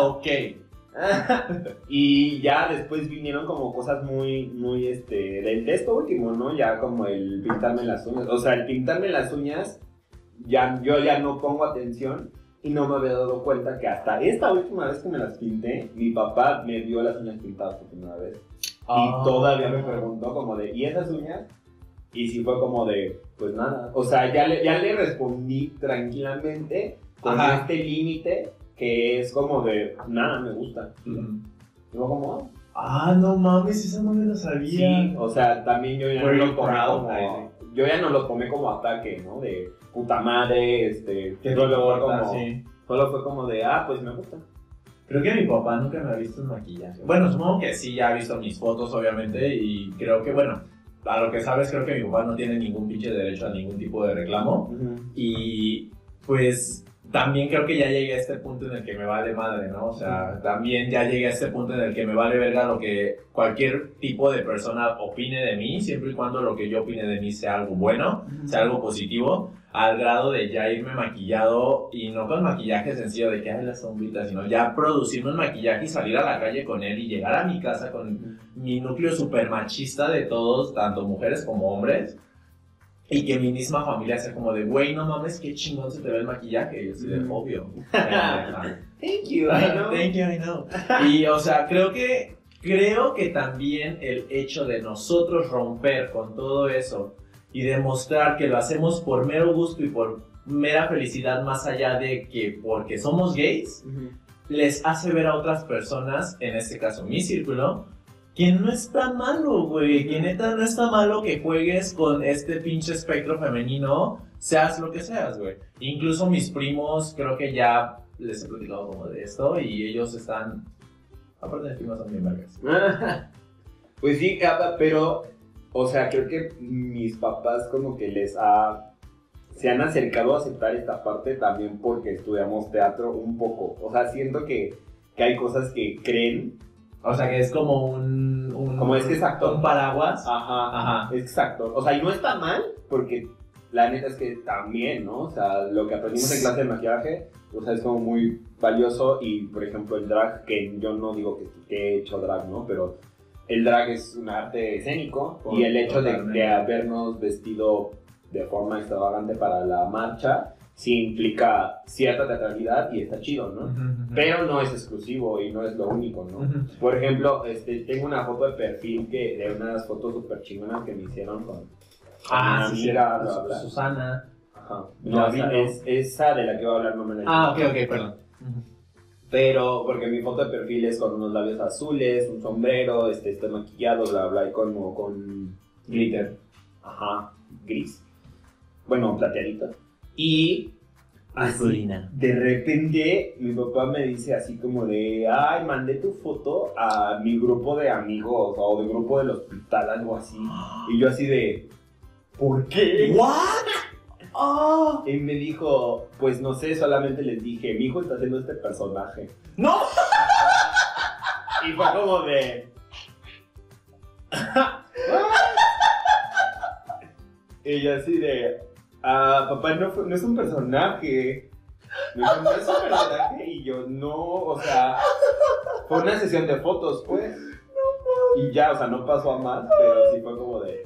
ok. Y ya después vinieron como cosas muy, muy, este, de, de esto último, ¿no? Ya como el pintarme las uñas. O sea, el pintarme las uñas, ya, yo ya no pongo atención y no me había dado cuenta que hasta esta última vez que me las pinté, mi papá me vio las uñas pintadas por primera vez. Ah. Y todavía me preguntó como de, ¿y esas uñas? Y sí fue como de, pues nada. O sea, ya le, ya le respondí tranquilamente con Ajá. este límite que es como de, nada, me gusta. Ujú. Y yo como, "Ah". Ah, no mames, eso no me lo sabía. Sí, o sea, también yo ya no lo tomé como, yo ya no lo tomé como ataque, ¿no? De puta madre, este, ¿Qué solo fue como, Sí. solo fue como de, ah, pues me gusta. Creo que mi papá nunca me ha visto en maquillaje. Bueno, supongo que sí, ya ha visto mis fotos, obviamente, y creo que, bueno, a lo que sabes, creo que mi papá no tiene ningún pinche derecho a ningún tipo de reclamo. Y pues también creo que ya llegué a este punto en el que me vale madre, ¿no? O sea, también ya llegué a este punto en el que me vale verga lo que cualquier tipo de persona opine de mí, siempre y cuando lo que yo opine de mí sea algo bueno, sea algo positivo, al grado de ya irme maquillado y no con maquillaje sencillo de que hay la sombrita, sino ya producirme un maquillaje y salir a la calle con él y llegar a mi casa con mi núcleo super machista de todos, tanto mujeres como hombres, y que mi misma familia sea como de, güey, no mames, qué chingón se te ve el maquillaje. Y yo así de, Mm. obvio. pendeja". Thank you, I know. Thank you, I know. Y, o sea, creo que, creo que también el hecho de nosotros romper con todo eso y demostrar que lo hacemos por mero gusto y por mera felicidad más allá de que porque somos gays, les hace ver a otras personas, en este caso mi círculo, que no está malo, güey. Que neta no está malo que juegues con este pinche espectro femenino seas lo que seas, güey. Incluso mis primos, creo que ya les he platicado como de esto y ellos están. Aparte de primos son bien vergas. Pues sí, pero, o sea, creo que mis papás como que les ha... Se han acercado a aceptar esta parte también porque estudiamos teatro un poco. O sea, siento que, que hay cosas que creen. O sea que es como un. un Como es que es actor. Un paraguas. Ajá, Ajá. exacto. O sea, y no está mal porque la neta es que también, ¿no? O sea, lo que aprendimos en clase de maquillaje, o sea, es como muy valioso y, por ejemplo, el drag, que yo no digo que, que he hecho drag, ¿no? Pero el drag es un arte escénico y el hecho de, de habernos vestido de forma extravagante para la marcha sí implica cierta teatralidad y está chido, ¿no? Pero no es exclusivo y no es lo único, ¿no? Por ejemplo, este, tengo una foto de perfil que, de unas fotos súper chingonas que me hicieron con, Ah, sí, bla, bla. Susana. Ajá. No, vino. es, esa de la que voy a hablar no me la Ah, ok, ok, perdón. Pero, porque mi foto de perfil es con unos labios azules, un sombrero, este, estoy maquillado, bla, bla, y como con Glitter. Ajá, gris. Bueno, plateadito. Y así, de repente mi papá me dice así como de, ay, mandé tu foto a mi grupo de amigos o de grupo del hospital, algo así. Y yo así de, ¿por qué? ¿What? Oh. Y me dijo, pues no sé, solamente les dije, mi hijo está haciendo este personaje. ¡No! Y fue como de... y yo así de... Ah, papá, no, fue- no es un personaje. Me dijo, no es un personaje. Y yo, no, o sea... Fue una sesión de fotos, pues. Y ya, o sea, no pasó a más, pero sí fue como de...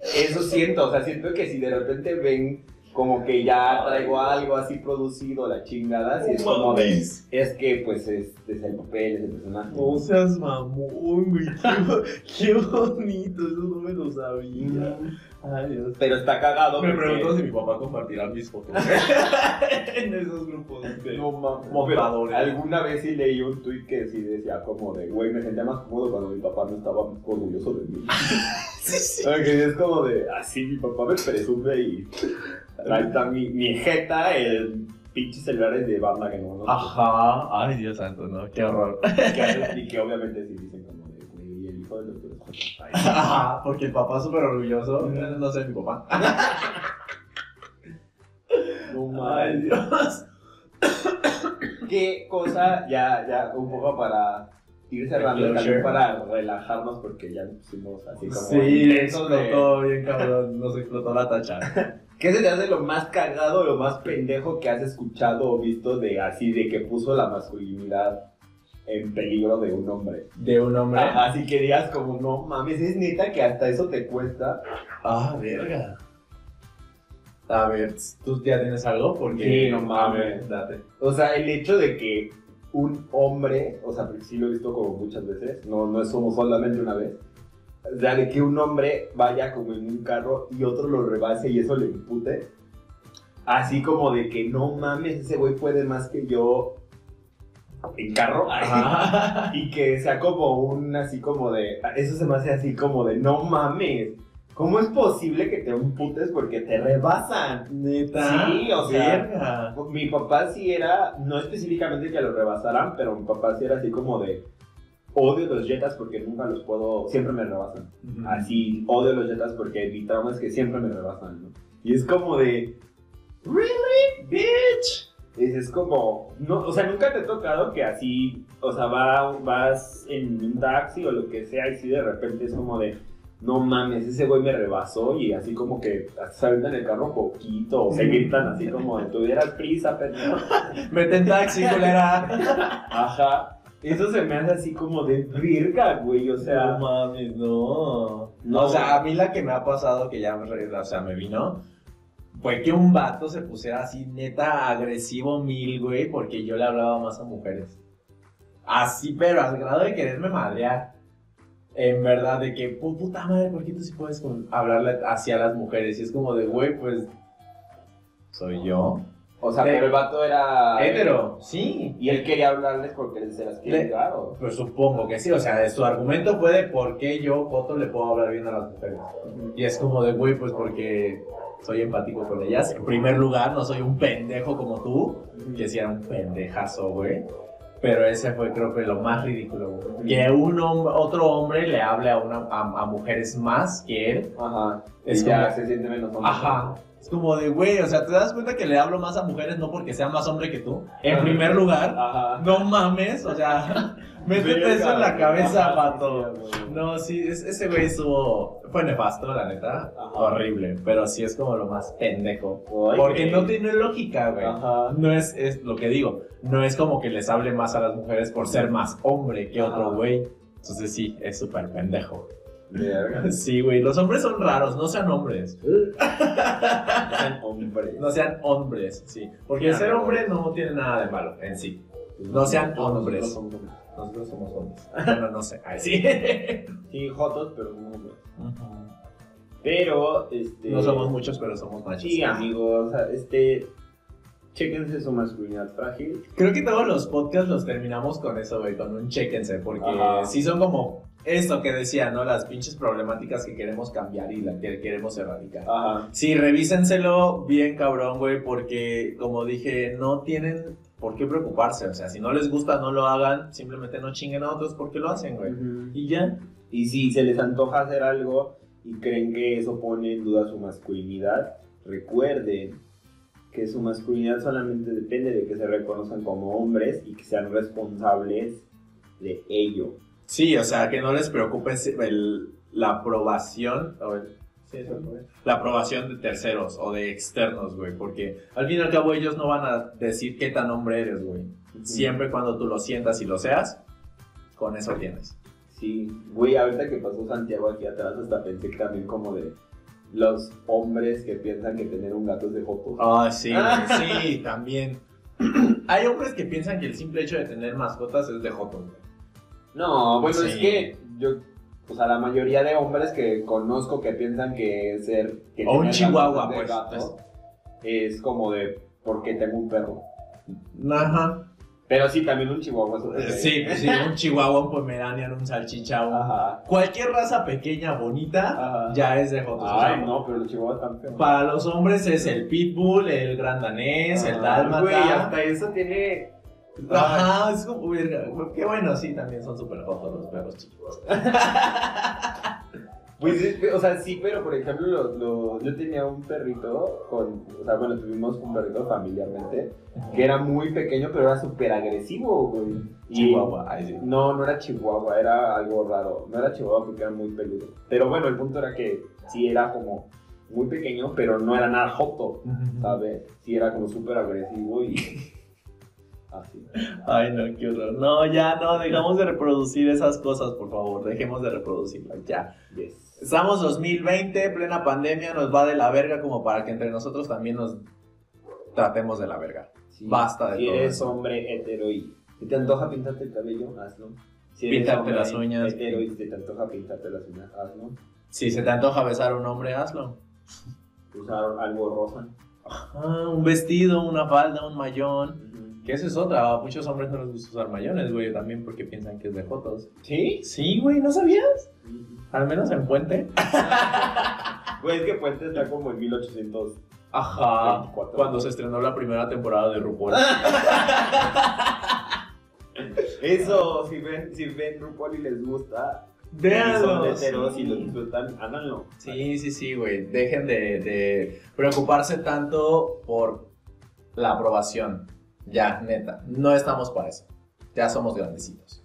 Eso siento, o sea, siento que si de repente ven como que ya traigo algo así producido, la chingada, si es como de... Es que, pues, es, es el papel, es el personaje. No seas mamón, güey. Qué, qué bonito, eso no me lo sabía. Ay, Dios. Pero está cagado Me porque- pregunto si mi papá compartirá mis fotos en esos grupos de No mames. alguna vez sí leí un tweet que sí decía como de, güey, me sentía más cómodo cuando mi papá no estaba orgulloso de mí. Sí, sí. Es como de, así mi papá me presume y ahí está mi, mi jeta en pinches celulares de banda que no, no Ajá. Ay, Dios santo, no. Qué horror. que, y que obviamente sí dicen como de, güey, el hijo de los Ay, Ajá, porque el papá es súper orgulloso. No sé, mi papá. no Ay, mames. Dios. ¿Qué cosa, ya, ya, un poco para ir cerrando, Closure. también para relajarnos porque ya nos pusimos así como Sí, de- explotó bien cabrón. Nos explotó la tacha. ¿Qué se te hace lo más cagado, lo más pendejo que has escuchado o visto de así, de que puso la masculinidad en peligro de un hombre? De un hombre. Así que digas como, no mames, es neta que hasta eso te cuesta. Ah, verga. A ver, ¿tú ya tienes algo? Porque. Sí, no mames. A ver, date. O sea, el hecho de que un hombre, o sea, porque sí lo he visto como muchas veces, no, no es como solamente una vez, o sea, de que un hombre vaya como en un carro y otro lo rebase y eso le impute. Así como de que no mames, ese güey puede más que yo en carro. Ajá. Y que sea como un así como de. Eso se me hace así como de no mames. ¿Cómo es posible que te imputes porque te rebasan? Neta. Sí, o sea, Verga. Mi papá sí era, no específicamente que lo rebasaran, pero mi papá sí era así como de. Odio los Jetas porque nunca los puedo. Siempre me rebasan. Ujú. Así, odio los Jetas porque mi trauma es que siempre me rebasan, ¿no? Y es como de. ¿Really? ¿Bitch? Es, es como. No, o sea, nunca te ha tocado que así. O sea, va, vas en un taxi o lo que sea y sí de repente es como de. No mames, ese güey me rebasó y así como que se aventan el carro poquito o se gritan así como de tuvieras prisa, pendejo. Vete en taxi, culera. Ajá. Eso se me hace así como de virga, güey. O sea, no mames, no. No. O sea, a mí la que me ha pasado, que ya me, o sea, me vino, fue que un vato se pusiera así neta agresivo mil, güey, porque yo le hablaba más a mujeres. Así, pero al grado de quererme madrear. En verdad, de que, "Pu- puta madre, ¿por qué tú sí puedes hablarle así a las mujeres? Y es como de, güey, pues, soy yo. O sea, pero el vato era. Hétero, sí. Y él quería hablarles porque se las quiere dar, ¿o? Pues supongo que sí, o sea, su argumento fue de por qué yo, Joto, le puedo hablar bien a las mujeres. Y es como de, güey, pues porque soy empático con ellas. En primer lugar, no soy un pendejo como tú, que sí era un pendejazo, güey. Pero ese fue, creo que, lo más ridículo, güey. Que un hom- otro hombre le hable a, una, a, a mujeres más que él. Ajá. Es y ya como- se siente menos hombre. Ajá. Es como de, güey, o sea, ¿te das cuenta que le hablo más a mujeres no porque sea más hombre que tú? En Ajá. primer lugar, Ajá. no mames, o sea, métete eso en la cabeza, pato. No, sí, es- ese güey estuvo. Fue nefasto, la neta. Ajá. Horrible. Pero sí es como lo más pendejo. Porque no tiene lógica, güey. No es, es lo que digo. No es como que les hable más a las mujeres por ser más hombre que otro güey. Entonces sí, es súper pendejo. Verga. Sí, güey. Los hombres son raros, no sean hombres. Sean hombres. No sean hombres, sí. Porque el ser hombre no tiene nada de malo en sí. No sean hombres. Nosotros somos hombres. Nosotros somos hombres. Bueno, no sé. Ay, sí. Sí, jotos, pero somos hombres. Pero, este. No somos muchos, pero somos machos. Sí, amigos. o sea, Este. Chéquense su masculinidad frágil. Creo que todos los podcasts los terminamos con eso, güey, con un chéquense, porque Ajá. sí son como esto que decía, ¿no? Las pinches problemáticas que queremos cambiar y las que queremos erradicar. Ajá. Sí, revísenselo bien cabrón, güey, porque como dije, no tienen por qué preocuparse. O sea, si no les gusta, no lo hagan, simplemente no chinguen a otros porque lo hacen, güey. Y ya. Y si se les antoja hacer algo y creen que eso pone en duda su masculinidad, recuerden que su masculinidad solamente depende de que se reconozcan como hombres y que sean responsables de ello. Sí, o sea, que no les preocupe el- la aprobación, o el- sí, eso fue. la aprobación de terceros o de externos, güey, porque al fin y al cabo ellos no van a decir qué tan hombre eres, güey. Siempre cuando tú lo sientas y lo seas, con eso tienes. Sí, güey, ahorita que pasó Santiago aquí atrás, hasta pensé que también como de los hombres que piensan que tener un gato es de joto. Ah, sí, sí, también. Hay hombres que piensan que el simple hecho de tener mascotas es de joto, güey. No, bueno, Sí. es que yo, o sea, la mayoría de hombres que conozco que piensan que ser... Que O un chihuahua, pues. gato es como de, porque tengo un perro. Ajá. Pero sí, también un chihuahua. Eh, Sí, sí, un chihuahua, un pomeranian, un salchicha, un- Ajá. Cualquier raza pequeña, bonita, Ajá. ya es de jotos. o sea, Ay, no, pero los chihuahuas están feos. Para los hombres es el pitbull, el gran danés, el Ah, dálmata. Güey, hasta eso tiene... Ajá, es como verga. Qué bueno, sí, también son súper jotos los perros chicos. Pues, o sea, sí, pero por ejemplo, lo- lo- yo tenía un perrito con, o sea, bueno, tuvimos un perrito familiarmente, que era muy pequeño, pero era súper agresivo, güey. Chihuahua, ay, sí. No, no era chihuahua, era algo raro. No era chihuahua porque era muy peludo. Pero bueno, el punto era que sí era como muy pequeño, pero no era nada joto, ¿sabes? Sí era como súper agresivo y... Así. Ay, no, qué horror. No, ya, no, dejamos de reproducir esas cosas, por favor. Dejemos de reproducirlas, ya. Yes. Estamos 2020, plena pandemia, nos va de la verga como para que entre nosotros también nos tratemos de la verga. Sí. Basta de Si todo eres eso. hombre hetero y si te antoja pintarte el cabello, hazlo. Si eres Pintarte hombre las uñas. hetero y si te antoja pintarte las uñas, hazlo. Si se te antoja besar a un hombre, hazlo. Usar algo rosa. Ah, un vestido, una falda, un mayón. Que eso es otra. A muchos hombres no les gusta usar mayones, güey, también porque piensan que es de fotos. ¿Sí? Sí, güey, ¿no sabías? Al menos en Puente. Güey, es que Puente está como en 1800. Ajá. 24. Cuando se estrenó la primera temporada de RuPaul. Eso, si ven, si ven RuPaul y les gusta, y son Véanlo. y sí. lo disfrutan, háganlo. Sí, sí, sí, güey. Dejen de, de preocuparse tanto por la aprobación. Ya, neta. No estamos para eso. Ya somos grandecitos.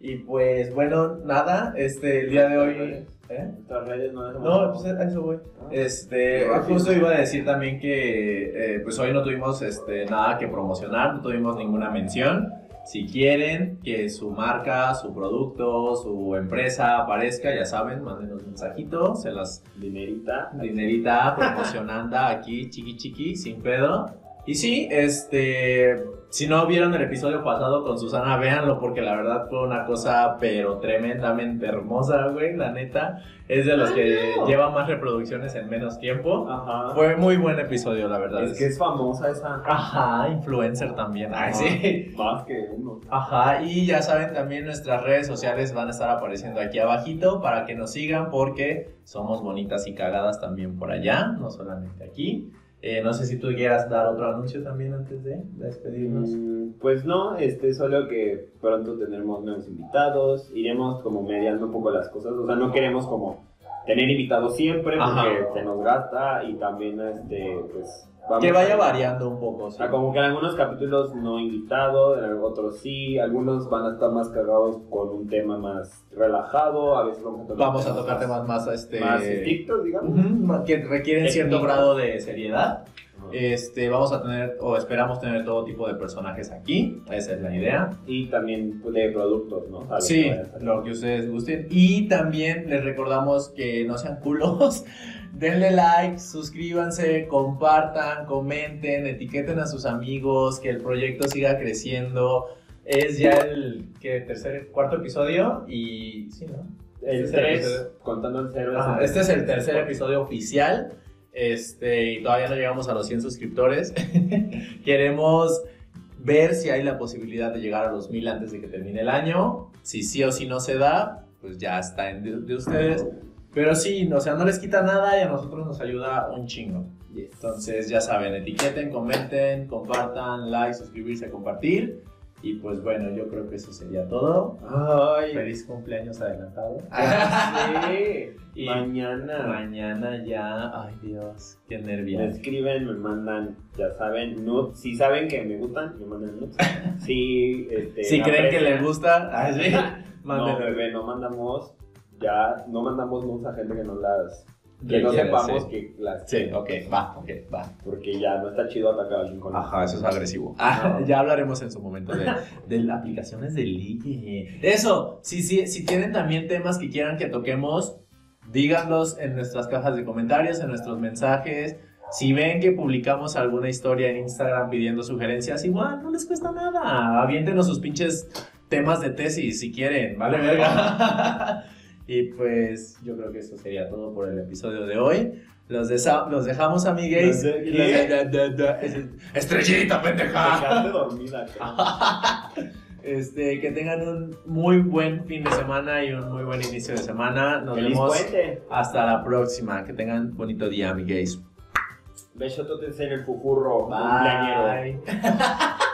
Y pues, bueno, nada. Este, el día de hoy. ¿eh? Redes no No, pues a eso voy. Este, Qué rápido. justo iba a decir también que eh, pues hoy no tuvimos este, nada que promocionar, no tuvimos ninguna mención. Si quieren que su marca, su producto, su empresa aparezca, ya saben, mándenos un mensajito, se las dinerita. dinerita promocionando aquí, chiqui chiqui, sin pedo. Y sí, este, si no vieron el episodio pasado con Susana, véanlo porque la verdad fue una cosa pero tremendamente hermosa, güey, la neta. Es de los Ah, que no. lleva más reproducciones en menos tiempo. Ajá. Fue muy buen episodio, la verdad. es que es famosa esa. Ajá, influencer también. Ay, sí. Más que uno. Ajá, y ya saben, también nuestras redes sociales van a estar apareciendo aquí abajito para que nos sigan porque somos bonitas y cagadas también por allá, no solamente aquí. Eh, no sé si tú quieras dar otro anuncio también antes de despedirnos. Mm, Pues no, este, solo que pronto tendremos nuevos invitados, iremos como mediando un poco las cosas, o sea, no queremos como tener invitados siempre porque Ajá. se nos gasta y también, este, pues... vamos Que vaya a- variando un poco. Sí. sea, como que en algunos capítulos no invitado, en otros sí, algunos van a estar más cargados con un tema más relajado, a veces vamos a tocar, Vamos a tocar temas más, este, más estrictos, digamos. que requieren cierto grado de seriedad. Este, vamos a tener, o esperamos tener todo tipo de personajes aquí, esa es la idea. Y también de productos, ¿no? Sí, que lo que ustedes gusten. Y también les recordamos que no sean culos. Denle like, suscríbanse, compartan, comenten, etiqueten a sus amigos, que el proyecto siga creciendo. Es ya el ¿qué, tercer, cuarto episodio y sí, ¿no? El Este es el 3, episodio. contando el 0. Ajá, este es el tercer episodio oficial. Este, y todavía no llegamos a los 100 suscriptores. Queremos ver si hay la posibilidad de llegar a los 1000 antes de que termine el año. Si sí o si no se da, pues ya está en de ustedes. Pero sí, o sea, no les quita nada y a nosotros nos ayuda un chingo. Entonces, ya saben, etiqueten, comenten, compartan, like, suscribirse, compartir. Y pues bueno, yo creo que eso sería todo. Ay, Feliz cumpleaños adelantado. sí. Y Mañana. Mañana ya, ay Dios, qué Me nervios. escriben, me mandan, ya saben, nudes. Si saben que me gustan, me mandan nudes. Si, este, Si creen que les gusta, ay, sí, No, bebé, no mandamos, ya, no mandamos nudes a gente que no las, que no sepamos sí. que las, Sí, ok, va, ok, va. porque ya no está chido atacar a alguien con Ajá, eso es agresivo. Ah, ya hablaremos en su momento de, de las aplicaciones de ligue. Eso, sí, sí, si tienen también temas que quieran que toquemos, díganlos en nuestras cajas de comentarios, en nuestros mensajes. Si ven que publicamos alguna historia en Instagram pidiendo sugerencias, igual no les cuesta nada. Aviéntenos sus pinches temas de tesis si quieren, ¿vale, verga? y pues yo creo que eso sería todo por el episodio de hoy. Los, desa- los dejamos, amigues. ¿Los de- Estrellita, pendeja. dormida. Este, que tengan un muy buen fin de semana y un muy buen inicio de semana. Nos Feliz vemos puente. hasta la próxima. Que tengan bonito día, amigues. Besototes en el cumpleañero. Bye.